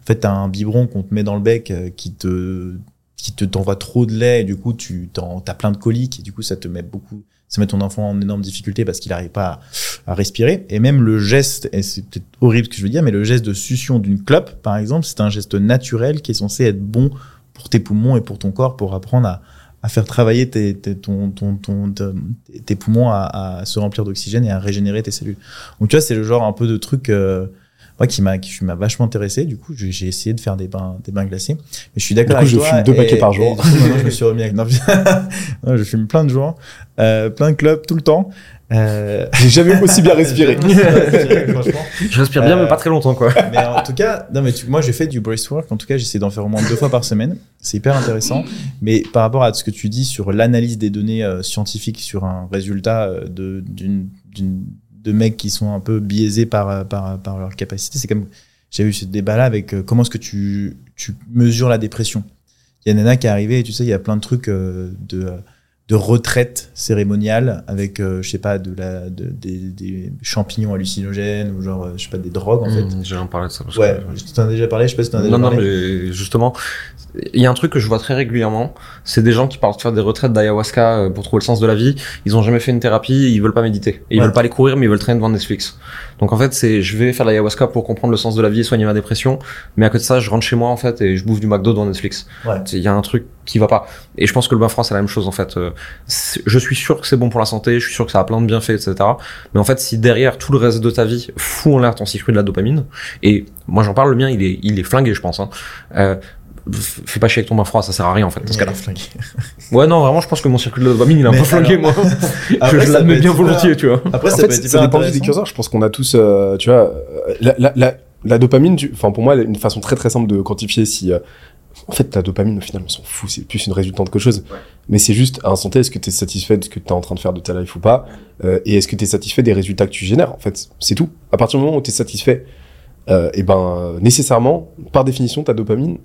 En fait, tu as un biberon qu'on te met dans le bec euh, qui te qui te t'envoie trop de lait et du coup tu as plein de coliques et du coup ça te met beaucoup ça met ton enfant en énorme difficulté parce qu'il n'arrive pas à, respirer et même le geste et c'est peut-être horrible ce que je veux dire mais le geste de succion d'une clope par exemple c'est un geste naturel qui est censé être bon pour tes poumons et pour ton corps pour apprendre à, faire travailler tes, tes, poumons à, à se remplir d'oxygène et à régénérer tes cellules. Donc tu vois, c'est le genre un peu de truc euh, qui m'a qui m'a vachement intéressé. Du coup, j'ai essayé de faire des bains des bains glacés. Mais je suis d'accord avec je toi. fume deux paquets par jour. je me suis remis avec. Non, je fume plein de jours, euh, plein de clubs tout le temps. Euh... J'ai jamais aussi bien respiré. je respire bien, mais pas très longtemps, quoi. mais en tout cas, non, mais tu, moi, j'ai fait du bracework. En tout cas, j'essaie d'en faire au moins deux fois par semaine. C'est hyper intéressant. Mais par rapport à ce que tu dis sur l'analyse des données euh, scientifiques sur un résultat euh, de, d'une, d'une, de mecs qui sont un peu biaisés par, euh, par, par leur capacité, c'est comme, j'ai eu ce débat-là avec euh, comment est-ce que tu, tu mesures la dépression? Il y a Nana qui est arrivé et tu sais, il y a plein de trucs euh, de, de retraite cérémoniale avec euh, je sais pas de la de, des, des, champignons hallucinogènes ou genre je sais pas des drogues en fait. mmh, j'ai en parlé de ça ouais que... tu t'en as déjà parlé je sais pas si t'en as déjà non parlé. non mais justement il y a un truc que je vois très régulièrement c'est des gens qui partent faire des retraites d'ayahuasca pour trouver le sens de la vie. Ils ont jamais fait une thérapie ils veulent pas méditer. Et ils Ouais. veulent pas aller courir mais ils veulent traîner devant Netflix. Donc en fait c'est je vais faire l'ayahuasca pour comprendre le sens de la vie et soigner ma dépression mais à côté de ça je rentre chez moi en fait et je bouffe du McDo devant Netflix. Ouais. il y a un truc qui va pas et je pense que le bain froid c'est la même chose en fait Euh, je suis sûr que c'est bon pour la santé je suis sûr que ça a plein de bienfaits etc mais en fait si derrière tout le reste de ta vie fout en l'air ton cycle de la dopamine et moi j'en parle le mien il est il est flingué je pense hein. Euh, fais pas chier avec ton bain froid ça sert à rien en fait dans ce Ouais, cas-là flingué. ouais non vraiment je pense que mon circuit de dopamine il est un peu flingué moi Après, je l'admets bien volontiers tu vois après en ça fait, peut être ça hyper dépend intéressant. curseurs. Je pense qu'on a tous, euh, tu vois, euh, la, la, la, la dopamine, tu- enfin pour moi, une façon très très simple de quantifier si, euh, en fait, ta dopamine, au final, on s'en fout, c'est plus une résultante que chose. Ouais. Mais c'est juste, à un instant T, est-ce que tu es satisfait de ce que tu es en train de faire de ta life ou pas? Euh, Et est-ce que tu es satisfait des résultats que tu génères? En fait, c'est tout. À partir du moment où tu es satisfait, euh, et ben, nécessairement, par définition, ta dopamine,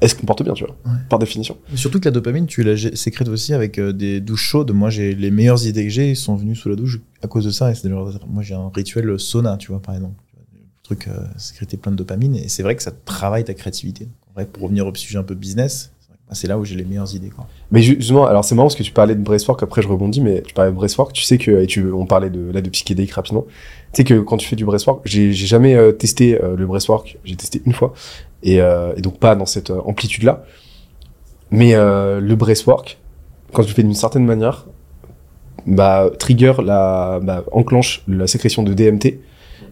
elle se comporte bien, tu vois, Ouais. par définition. Mais Surtout que la dopamine, tu la sécrètes aussi avec euh, des douches chaudes. Moi, j'ai les meilleures idées que j'ai, sont venus sous la douche à cause de ça. Et c'est genre- moi, j'ai un rituel sauna, tu vois, par exemple. Le truc, euh, sécréter plein de dopamine. Et c'est vrai que ça travaille ta créativité. En vrai, pour revenir au sujet un peu business, c'est bah, c'est là où j'ai les meilleures idées, quoi. Mais ju- justement, alors c'est marrant parce que tu parlais de Bracework, après je rebondis, mais tu parlais de Bracework, tu sais que, et tu, on parlait de, là de psychédélique rapidement, tu sais que quand tu fais du Bracework, j'ai j'ai jamais euh, testé euh, le Bracework, j'ai testé une fois, et, euh, et donc pas dans cette euh, amplitude-là, mais euh, le Bracework, quand tu le fais d'une certaine manière, bah, trigger la, bah, enclenche la sécrétion de DMT,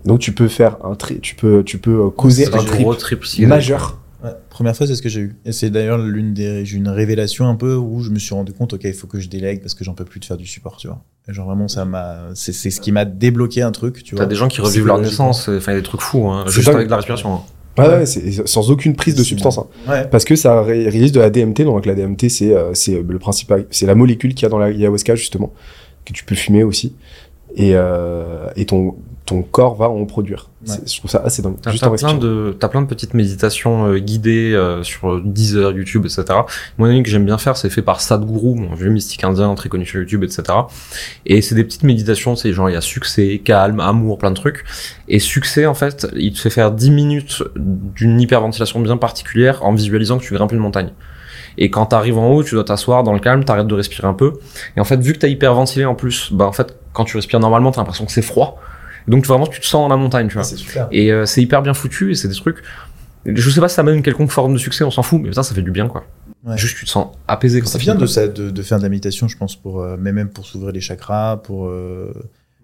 donc tu peux faire un tri, tu peux, tu peux causer un trip majeur. Ouais, première fois, c'est ce que j'ai eu. Et c'est d'ailleurs l'une des, j'ai eu une révélation un peu où je me suis rendu compte, ok, il faut que je délègue parce que j'en peux plus de faire du support, tu vois. Et genre vraiment, ça m'a, c'est, c'est ce qui m'a débloqué un truc, tu vois. T'as des gens qui revivent leur Psychologiquement. naissance, enfin il y a des trucs fous, hein, juste avec de la respiration. hein. Ouais, ouais, c'est sans aucune prise de substance. hein. Ouais. Parce que ça ré- réalise de la DMT, donc la DMT c'est euh, c'est le principal, c'est la molécule qu'il y a dans la ayahuasca justement que tu peux fumer aussi, et euh, et ton ton corps va en produire. Ouais. Je trouve ça assez dingue. T'as plein de t'as plein de petites méditations euh, guidées euh, sur Deezer, YouTube, etc. Moi, une que j'aime bien faire, c'est fait par Sadhguru, un vieux mystique indien très connu sur YouTube, etc. Et c'est des petites méditations, c'est genre il y a succès, calme, amour, plein de trucs. Et succès, en fait, il te fait faire 10 minutes d'une hyperventilation bien particulière en visualisant que tu grimpes une montagne. Et quand t'arrives en haut, tu dois t'asseoir dans le calme, t'arrêtes de respirer un peu. Et en fait, vu que t'as hyperventilé en plus, bah en fait, quand tu respires normalement, t'as l'impression que c'est froid. Donc vraiment, tu te sens dans la montagne, tu vois. C'est super. Et euh, c'est hyper bien foutu et c'est des trucs. Je sais pas si ça mène une quelconque forme de succès, on s'en fout, mais putain, ça fait du bien quoi. Ouais. Juste tu te sens apaisé quand C'est ça bien de, ça, de, de faire de la méditation, je pense, pour, euh, mais même pour s'ouvrir les chakras, pour euh,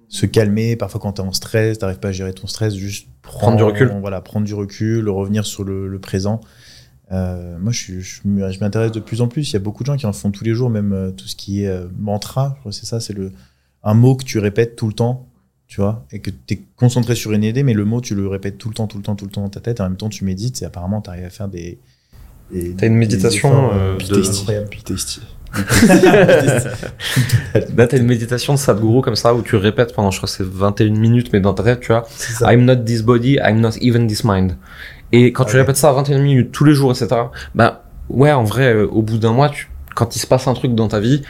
se calmer. Parfois, quand t'es en stress, t'arrives pas à gérer ton stress, juste Prendre du recul. Voilà, prendre du recul, revenir sur le, le présent. Euh, moi, je, je, m'intéresse de plus en plus. Il y a beaucoup de gens qui en font tous les jours, même euh, tout ce qui est euh, mantra. Je crois que c'est ça, c'est le un mot que tu répètes tout le temps, tu vois, et que tu es concentré sur une idée, mais le mot tu le répètes tout le temps, tout le temps, tout le temps dans ta tête. Et en même temps, tu médites. Et apparemment, tu arrives à faire des Et T'as une méditation, des efforts, euh, Puis de- tasty. Là, t'as une méditation de Sadhguru comme ça où tu répètes pendant, je crois, que c'est 21 minutes, mais dans ta tête, tu vois. I'm not this body, I'm not even this mind. Et quand tu répètes ça à 21 minutes tous les jours, etc., bah, ouais, en vrai, euh, au bout d'un mois, tu, quand il se passe un truc dans ta vie,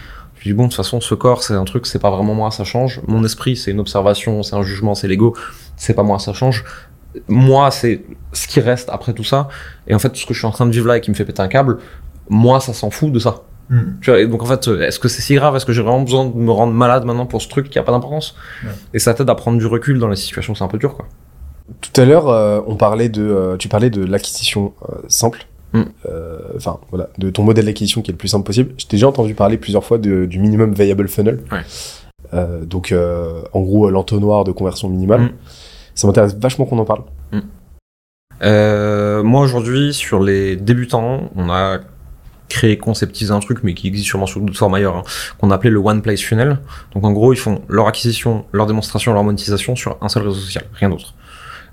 tu dis bon, de toute façon, ce corps, c'est un truc, c'est pas vraiment moi, ça change. Mon esprit, c'est une observation, c'est un jugement, c'est l'ego, c'est pas moi, ça change. Moi, c'est ce qui reste après tout ça. Et en fait, tout ce que je suis en train de vivre là et qui me fait péter un câble, moi, ça s'en fout de ça. Mm. Tu vois, et donc en fait, euh, est-ce que c'est si grave? Est-ce que j'ai vraiment besoin de me rendre malade maintenant pour ce truc qui a pas d'importance? Ouais. Et ça t'aide à prendre du recul dans les situations c'est un peu dur, quoi. Tout à l'heure, euh, on parlait de, euh, tu parlais de l'acquisition euh, simple. Mm. Euh, Enfin, voilà, de ton modèle d'acquisition qui est le plus simple possible. J'ai déjà entendu parler plusieurs fois de- du minimum viable funnel. Ouais. Euh, donc, euh, en gros, l'entonnoir de conversion minimale. Mm. Ça m'intéresse vachement qu'on en parle. Euh, moi aujourd'hui, sur les débutants, on a créé, conceptisé un truc, mais qui existe sûrement sous d'autres formes ailleurs, hein, qu'on appelait le One Place Funnel. Donc en gros, ils font leur acquisition, leur démonstration, leur monétisation sur un seul réseau social, rien d'autre.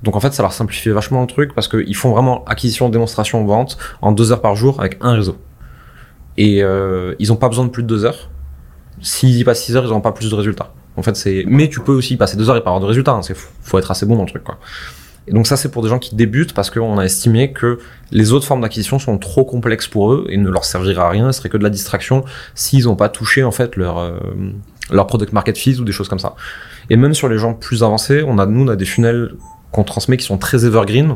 Donc en fait, ça leur simplifie vachement le truc parce qu'ils font vraiment acquisition, démonstration, vente en deux heures par jour avec un réseau. Et euh, ils ont pas besoin de plus de deux heures. S'ils y passent six heures, ils n'auront pas plus de résultats. En fait, c'est. Mais tu peux aussi y passer deux heures et pas avoir de résultats. Hein. C'est faut être assez bon dans le truc. Et donc ça, c'est pour des gens qui débutent parce qu'on a estimé que les autres formes d'acquisition sont trop complexes pour eux et ne leur serviraient à rien. Ce serait que de la distraction s'ils n'ont pas touché en fait leur euh, leur product market fit ou des choses comme ça. Et même sur les gens plus avancés, on a nous on a des funnels qu'on transmet qui sont très evergreen.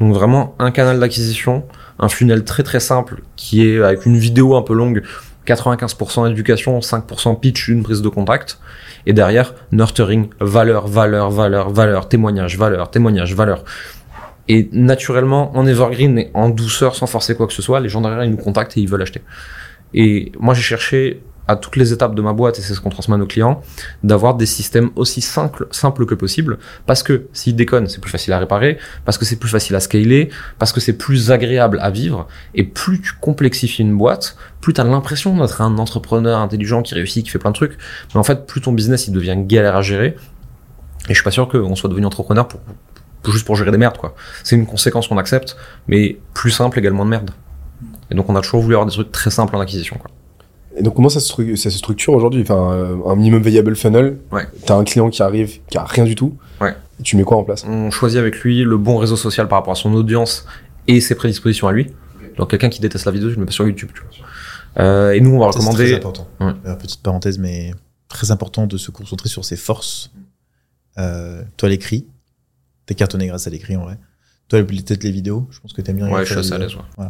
Donc vraiment un canal d'acquisition, un funnel très très simple qui est avec une vidéo un peu longue, 95% éducation, 5% pitch, une prise de contact. Et derrière, nurturing, valeur, valeur, valeur, valeur, témoignage, valeur, témoignage, valeur. Et naturellement, en evergreen et en douceur, sans forcer quoi que ce soit, les gens derrière, ils nous contactent et ils veulent acheter. Et moi, j'ai cherché à toutes les étapes de ma boîte, et c'est ce qu'on transmet à nos clients, d'avoir des systèmes aussi simples, simples que possible, parce que s'ils déconnent, c'est plus facile à réparer, parce que c'est plus facile à scaler, parce que c'est plus agréable à vivre, et plus tu complexifies une boîte, plus tu as l'impression d'être un entrepreneur intelligent qui réussit, qui fait plein de trucs, mais en fait, plus ton business, il devient galère à gérer, et je suis pas sûr qu'on soit devenu entrepreneur pour, juste pour gérer des merdes, quoi. C'est une conséquence qu'on accepte, mais plus simple également de merde. Et donc on a toujours voulu avoir des trucs très simples en acquisition, quoi. Et donc, comment ça se, stru- ça se structure aujourd'hui? Enfin, euh, un minimum viable funnel. Ouais. T'as un client qui arrive, qui a rien du tout. Ouais. Et tu mets quoi en place? On choisit avec lui le bon réseau social par rapport à son audience et ses prédispositions à lui. Donc quelqu'un qui déteste la vidéo, je le mets pas sur YouTube. Tu vois. Euh, et nous, on va Ça, c'est très recommander. important. Ouais. Euh, petite parenthèse, mais très important de se concentrer sur ses forces. Euh, toi, l'écrit, t'es cartonné grâce à l'écrit en vrai. Toi, peut-être les vidéos, je pense que t'aimes bien. Ouais, je suis assez à l'aise. ouais.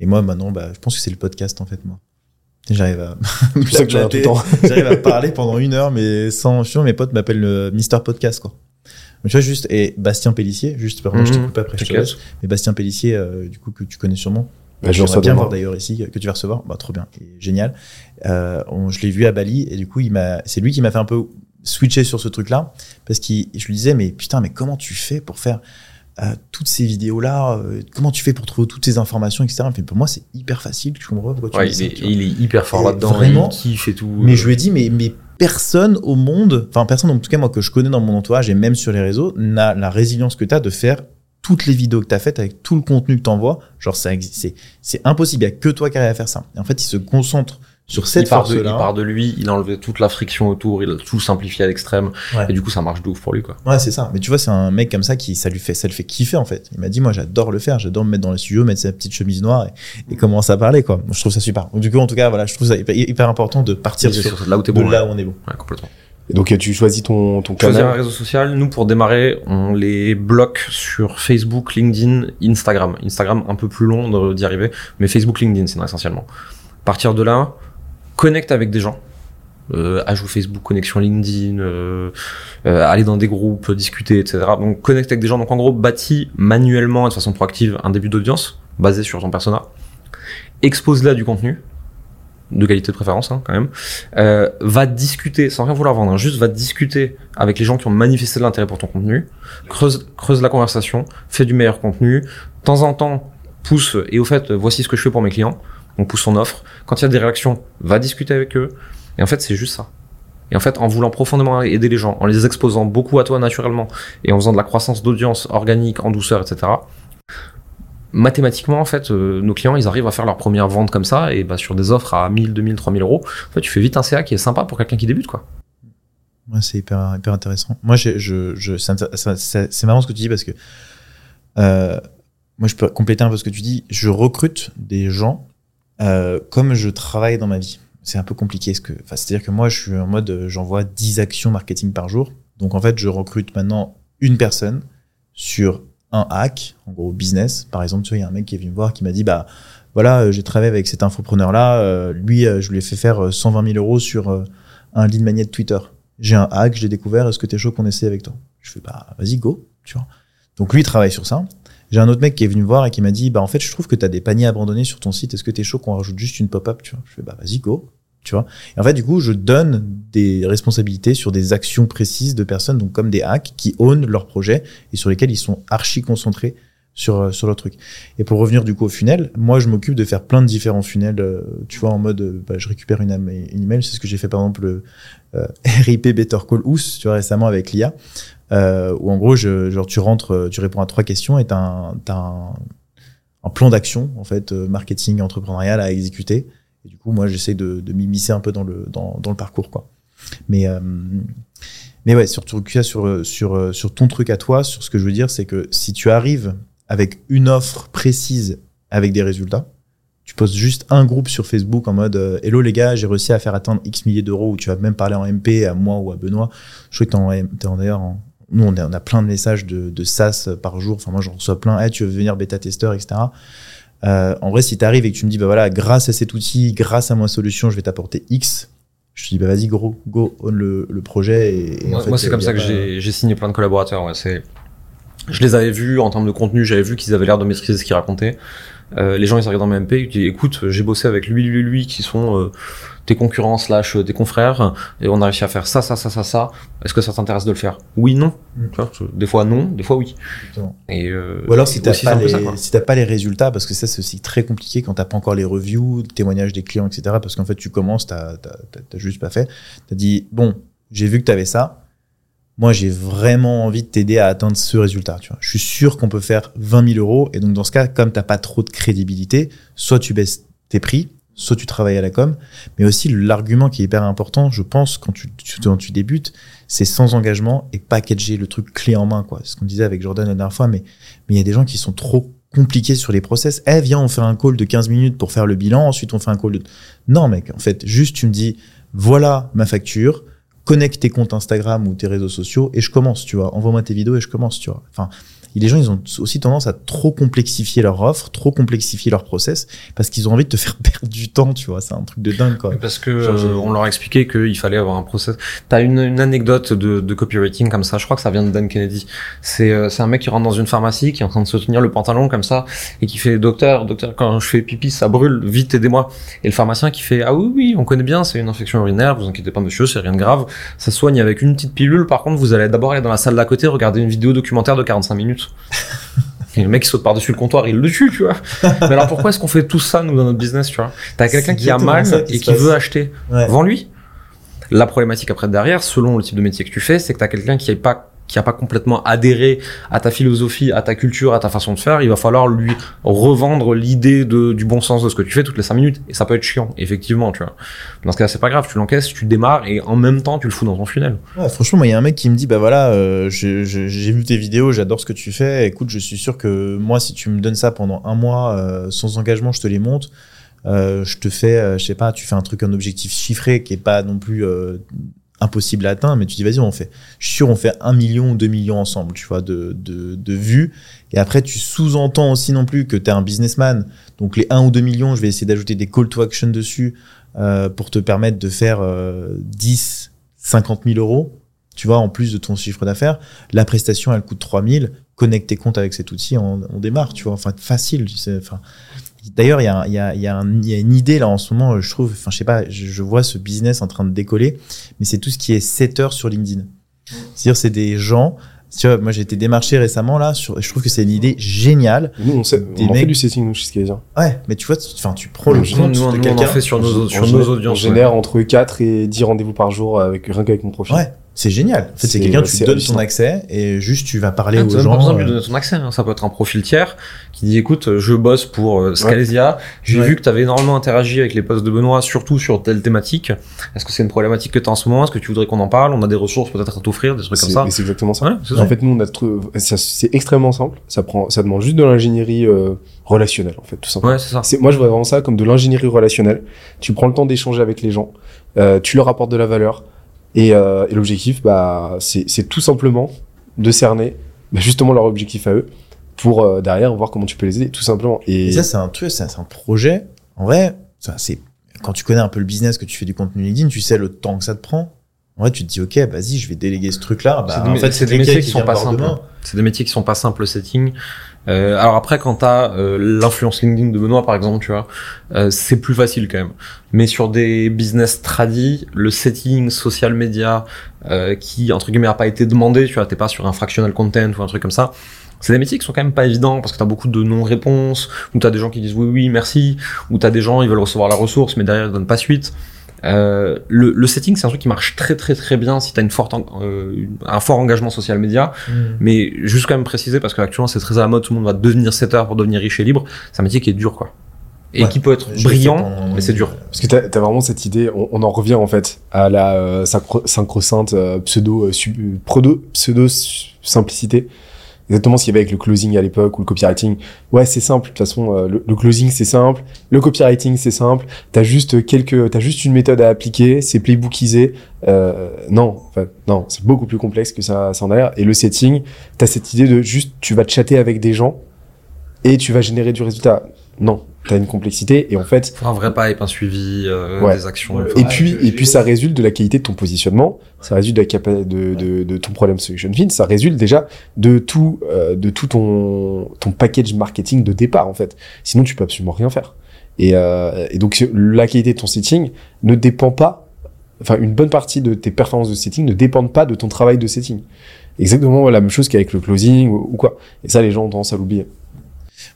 Et moi, maintenant, bah, je pense que c'est le podcast en fait, moi. J'arrive à. Ça que tout le temps. J'arrive à parler pendant une heure, mais sans. Sûr, mes potes m'appellent le Mister Podcast, quoi. Mais tu vois, juste, et Bastien Pellissier, juste, pardon, je te Mhm. coupe après, je te laisse. Mais Bastien Pellissier, euh, du coup, que tu connais sûrement. Bah, je reçois bien voir d'ailleurs ici, que tu vas recevoir. Bah, trop bien. Génial. Euh, on- je l'ai vu à Bali, et du coup, il m'a, c'est lui qui m'a fait un peu switcher sur ce truc-là. Parce que je lui disais, mais putain, mais comment tu fais pour faire euh, toutes ces vidéos-là euh, Comment tu fais pour trouver toutes ces informations, etc. Fait, pour moi, c'est hyper facile. Je comprends pas pourquoi tu Ouais, dis ça, il, est, tu il est hyper fort là-dedans. vraiment, il kiffe et tout. Mais euh, je lui ai dit, mais, mais personne au monde, enfin personne en tout cas moi que je connais dans mon entourage et même sur les réseaux, n'a la résilience que tu as de faire toutes les vidéos que tu as faites avec tout le contenu que tu envoies. Genre, ça existe- c'est, impossible, il n'y a que toi qui arrive à faire ça. Et en fait, il se concentre sur cette il part, de, il force-là. part de lui, il a enlevé toute la friction autour, il a tout simplifié à l'extrême. Ouais. Et du coup, ça marche de ouf pour lui, quoi. Ouais, c'est ça. Mais tu vois, c'est un mec comme ça qui, ça lui fait, ça le fait kiffer, en fait. Il m'a dit, moi, j'adore le faire. J'adore me mettre dans le studio, mettre sa petite chemise noire et, et commencer à parler, quoi. Moi, je trouve ça super. Donc, du coup, en tout cas, voilà, je trouve ça hyper, hyper important de partir sur, sur là où t'es de bon. là ouais. où on est bon. Ouais, complètement. Et donc, tu choisis ton, ton Choisir un réseau social, nous pour démarrer, on les bloque sur Facebook, LinkedIn, Instagram. Instagram un peu plus long de- d'y arriver, mais Facebook, LinkedIn, c'est essentiellement. À partir de là, connecte avec des gens. Euh, ajout Facebook, connexion LinkedIn, euh, euh, aller dans des groupes, discuter, etc. Donc connecte avec des gens. Donc en gros, bâtis manuellement et de façon proactive un début d'audience basé sur ton persona. Expose-la du contenu de qualité de préférence hein, quand même, euh, va discuter, sans rien vouloir vendre, hein, juste va discuter avec les gens qui ont manifesté de l'intérêt pour ton contenu, creuse, creuse la conversation, fais du meilleur contenu, de temps en temps pousse, et au fait, voici ce que je fais pour mes clients, on pousse son offre, quand il y a des réactions, va discuter avec eux, et en fait c'est juste ça. Et en fait, en voulant profondément aider les gens, en les exposant beaucoup à toi naturellement, et en faisant de la croissance d'audience organique, en douceur, etc., mathématiquement, en fait, euh, nos clients, ils arrivent à faire leur première vente comme ça, et bah, sur des offres à 1000, 2000, 3000 euros, en fait, tu fais vite un CA qui est sympa pour quelqu'un qui débute, quoi. Ouais, c'est hyper, hyper intéressant. Moi, je, je, je, c'est marrant ce que tu dis parce que euh, moi, je peux compléter un peu ce que tu dis. Je recrute des gens euh, comme je travaille dans ma vie. C'est un peu compliqué. Ce que, c'est-à-dire que moi, je suis en mode, euh, j'envoie 10 actions marketing par jour. Donc, en fait, je recrute maintenant une personne sur un hack, en gros business. Par exemple, tu vois, il y a un mec qui est venu me voir qui m'a dit, bah voilà, euh, j'ai travaillé avec cet infopreneur-là. lui, je lui ai fait faire euh, 120 000 euros sur un lead magnet Twitter. J'ai un hack, je l'ai découvert. Est-ce que t'es chaud qu'on essaie avec toi? Je fais bah vas-y go, tu vois. Donc lui il travaille sur ça. J'ai un autre mec qui est venu me voir et qui m'a dit bah en fait je trouve que t'as des paniers abandonnés sur ton site. Est-ce que t'es chaud qu'on rajoute juste une pop-up Tu vois? Je fais bah vas-y go, tu vois? Et en fait du coup je donne des responsabilités sur des actions précises de personnes donc comme des hacks qui own leur projet et sur lesquels ils sont archi concentrés sur euh, sur leur truc. Et pour revenir du coup au funnel, moi je m'occupe de faire plein de différents funnels. euh, tu vois en mode euh, bah, je récupère une, une email, c'est ce que j'ai fait par exemple le euh, RIP Better Call Ous, tu vois, récemment avec l'IA, euh, où en gros, genre, tu rentres, euh, tu réponds à trois questions et t'as un, t'as un, plan d'action, en fait, euh, marketing, entrepreneurial à exécuter. Et du coup, moi, j'essaie de, de m'immiscer un peu dans le, parcours, quoi. Mais, euh, mais ouais, sur, sur, ton truc à toi, sur ce que je veux dire, c'est que si tu arrives avec une offre précise avec des résultats, tu postes juste un groupe sur Facebook en mode Hello les gars, j'ai réussi à faire atteindre X milliers d'euros, ou tu vas même parler en MP à moi ou à Benoît. Je crois que t'es en d'ailleurs en. Nous, on a, on a plein de messages de, de SaaS par jour. Enfin, moi, j'en reçois plein. Hey, tu veux venir bêta-testeur, etc. Euh, en vrai, si tu arrives et que tu me dis, bah voilà, grâce à cet outil, grâce à ma solution, je vais t'apporter X, je te dis, bah vas-y, gros, go, on le, le projet. Et, et Moi, en fait, moi, c'est comme ça que pas- j'ai signé plein de collaborateurs. Ouais. C'est, je les avais vus en termes de contenu, j'avais vu qu'ils avaient l'air de maîtriser ce qu'ils racontaient. Euh, les gens, ils arrivent dans ma MP, ils disent, écoute, j'ai bossé avec lui, lui, lui, qui sont euh, tes concurrents slash euh, tes confrères, et on a réussi à faire ça, ça, ça, ça, ça. Est-ce que ça t'intéresse de le faire? Oui, non. Mm. Tu vois, des fois non, des fois oui. Et euh, Ou alors si t'as pas, les, ça, quoi. si t'as pas les résultats, parce que ça c'est aussi très compliqué quand t'as pas encore les reviews, témoignages des clients, etc. Parce qu'en fait tu commences, t'as t'as- t'as- t'as juste pas fait. T'as dit bon, j'ai vu que t'avais ça. Moi j'ai vraiment envie de t'aider à atteindre ce résultat. Tu vois. Je suis sûr qu'on peut faire 20 000 euros. Et donc dans ce cas, comme t'as pas trop de crédibilité, soit tu baisses tes prix, soit tu travailles à la com. Mais aussi l'argument qui est hyper important, je pense, quand tu, quand tu débutes, c'est sans engagement et packager le truc clé en main. C'est ce qu'on disait avec Jordan la dernière fois, mais il y a des gens qui sont trop compliqués sur les process. Eh, viens, on fait un call de 15 minutes pour faire le bilan, ensuite on fait un call de... Non, mec, en fait, juste tu me dis, voilà ma facture, connecte tes comptes Instagram ou tes réseaux sociaux et je commence, tu vois. Envoie-moi tes vidéos et je commence, tu vois. Enfin, les gens, ils ont aussi tendance à trop complexifier leur offre, trop complexifier leur process, parce qu'ils ont envie de te faire perdre du temps, tu vois. C'est un truc de dingue, quoi. Parce que euh, on leur a expliqué qu'il fallait avoir un process. T'as une, une anecdote de, de copywriting comme ça. Je crois que ça vient de Dan Kennedy. C'est euh, un mec qui rentre dans une pharmacie, qui est en train de se tenir le pantalon comme ça et qui fait docteur, docteur, quand je fais pipi, ça brûle. Vite, aidez-moi. Et le pharmacien qui fait ah oui oui, on connaît bien, c'est une infection urinaire. Vous inquiétez pas monsieur, c'est rien de grave. Ça soigne avec une petite pilule. Par contre, vous allez d'abord aller dans la salle d'à côté, regarder une vidéo documentaire de 45 minutes. Et le mec qui saute par-dessus le comptoir, il le tue, tu vois. Mais alors pourquoi est-ce qu'on fait tout ça, nous, dans notre business, tu vois? T'as quelqu'un qui a mal qui et qui veut acheter. Ouais. Vends-lui. La problématique après derrière, selon le type de métier que tu fais, c'est que t'as quelqu'un qui est pas qui a pas complètement adhéré à ta philosophie, à ta culture, à ta façon de faire, il va falloir lui revendre l'idée du bon sens de ce que tu fais toutes les cinq minutes. Et ça peut être chiant, effectivement, tu vois. Dans ce cas, c'est pas grave, tu l'encaisses, tu démarres et en même temps, tu le fous dans ton funnel. Ouais, franchement, moi, il y a un mec qui me dit, bah voilà, euh, j'ai vu tes vidéos, j'adore ce que tu fais. Écoute, je suis sûr que moi, si tu me donnes ça pendant un mois, euh, sans engagement, je te les monte. Euh, je te fais, euh, je sais pas, tu fais un truc, un objectif chiffré qui est pas non plus euh, impossible à atteindre, mais tu dis, vas-y, on fait. Je suis sûr, on fait un million ou deux millions ensemble, tu vois, de, de, de vues. Et après, tu sous-entends aussi non plus que tu es un businessman. Donc, les 1 ou 2 millions, je vais essayer d'ajouter des call to action dessus euh, pour te permettre de faire euh, 10, 50 000 euros tu vois, en plus de ton chiffre d'affaires, la prestation, elle coûte 3000. Connecte tes comptes avec cet outil, on, on démarre, tu vois. Enfin, facile. tu sais, Enfin, d'ailleurs, il y a, y, a, il y, a un- il y a une idée là en ce moment, je trouve, enfin, je sais pas, je, je vois ce business en train de décoller, mais c'est tout ce qui est setter sur LinkedIn. C'est-à-dire, c'est des gens. Tu vois, moi, j'ai été démarché récemment là, sur, je trouve que c'est une idée géniale. Nous, on, sait, Des on en fait du setting, nous, chez Skyzer. Ouais, mais tu vois, tu- enfin, tu prends le Nous, compte nous, de on quelqu'un. en fait sur nos, On sur génère- nos audiences. On génère entre 4 et 10 rendez-vous par jour avec, rien qu'avec mon profil. Ouais. C'est génial. En fait, c'est quelqu'un, tu donnes ton accès et juste tu vas parler Ah, aux gens. pas besoin de lui euh, donner ton accès. hein. Ça peut être un profil tiers qui dit écoute, je bosse pour euh, Scalesia. J'ai Ouais. vu que tu avais énormément interagi avec les posts de Benoît, surtout sur telle thématique. Est-ce que c'est une problématique que tu as en ce moment? Est-ce que tu voudrais qu'on en parle? On a des ressources peut-être à t'offrir, des trucs comme C'est ça. c'est exactement ça. Ouais, c'est En fait, nous, on a trouvé- ça- c'est extrêmement simple. Ça prend, ça demande juste de l'ingénierie euh, relationnelle, en fait, tout simplement. Ouais, c'est ça. C'est- Moi, je vois vraiment ça comme de l'ingénierie relationnelle. Tu prends le temps d'échanger avec les gens, euh, tu leur apportes de la valeur, et, euh, et l'objectif, bah, c'est c'est tout simplement de cerner bah, justement leur objectif à eux pour euh, derrière voir comment tu peux les aider, tout simplement. Et, Et ça, c'est un truc, c'est un projet. En vrai, ça, c'est quand tu connais un peu le business, que tu fais du contenu LinkedIn, tu sais le temps que ça te prend. En vrai, tu te dis, ok, vas-y, je vais déléguer ce truc-là. C'est Bah, des en fait, c'est des métiers qui sont pas simples. C'est des métiers qui sont pas simples le setting. Euh, alors après, quand t'as euh, l'influence LinkedIn de Benoît, par exemple, tu vois, euh, c'est plus facile quand même. Mais sur des business tradis, le setting social media euh, qui entre guillemets a pas été demandé, tu vois, t'es pas sur un fractional content ou un truc comme ça. C'est des métiers qui sont quand même pas évidents parce que t'as beaucoup de non-réponses, ou t'as des gens qui disent oui oui merci, ou t'as des gens ils veulent recevoir la ressource mais derrière ils donnent pas suite. Euh, le, le setting c'est un truc qui marche très très très bien si t'as une forte euh, un fort engagement social média Mm. mais juste quand même préciser, parce qu'actuellement c'est très à la mode, tout le monde va devenir setter pour devenir riche et libre. C'est un métier qui est dur, quoi. Et Ouais. qui peut être brillant, mais c'est dur. Parce que t'as as vraiment cette idée, on, on en revient en fait à la euh, synchro- synchro-sainte euh, pseudo, sub- prodo- pseudo simplicité. Exactement ce qu'il y avait avec le closing à l'époque ou le copywriting. Ouais, c'est simple. De toute façon, euh, le, closing c'est simple, le copywriting c'est simple. T'as juste quelques, t'as juste une méthode à appliquer, c'est playbookisé. Euh, non, enfin non, c'est beaucoup plus complexe que ça, ça en a l'air. Et le setting, t'as cette idée de juste, tu vas chatter avec des gens et tu vas générer du résultat. Non, t'as une complexité et en fait, Faut un vrai pipe, un suivi, euh, Ouais. des actions. Ouais, et puis, et puis ça résulte de la qualité de ton positionnement, ça résulte de, la de, de, de ton problème solution fit, ça résulte déjà de tout, euh, de tout ton, ton package marketing de départ en fait. Sinon, tu peux absolument rien faire. Et, euh, et donc la qualité de ton setting ne dépend pas, enfin une bonne partie de tes performances de setting ne dépendent pas de ton travail de setting. Exactement la même chose qu'avec le closing ou, ou quoi. Et ça, les gens ont tendance à l'oublier.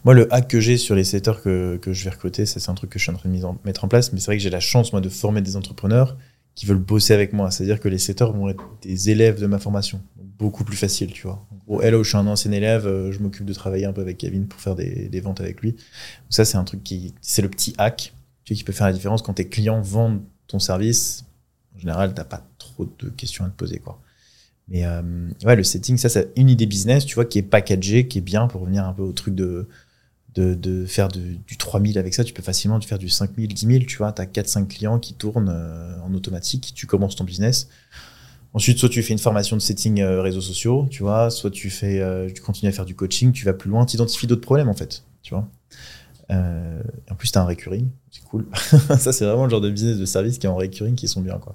Moi, le hack que j'ai sur les setters que, que je vais recruter, c'est un truc que je suis en train de mettre en place. Mais c'est vrai que j'ai la chance, moi, de former des entrepreneurs qui veulent bosser avec moi. C'est-à-dire que les setters vont être des élèves de ma formation. Beaucoup plus facile, tu vois. En gros, hello, je suis un ancien élève, euh, je m'occupe de travailler un peu avec Kevin pour faire des, des ventes avec lui. Donc ça, c'est un truc qui, c'est le petit hack, tu sais, qui peut faire la différence quand tes clients vendent ton service. En général, t'as pas trop de questions à te poser, quoi. Mais euh, ouais, le setting, ça, c'est une idée business, tu vois, qui est packagée, qui est bien pour revenir un peu au truc de, de, faire de- du 3000 avec ça. Tu peux facilement faire du 5000, 10 000, tu vois. Tu as 4-5 clients qui tournent euh, en automatique. Tu commences ton business. Ensuite, soit tu fais une formation de setting euh, réseaux sociaux, tu vois, soit euh, tu continues à faire du coaching, tu vas plus loin, tu identifies d'autres problèmes, en fait, tu vois. En plus, tu as un recurring, c'est cool. ça, c'est vraiment le genre de business de service qui est en recurring qui sont bien, quoi.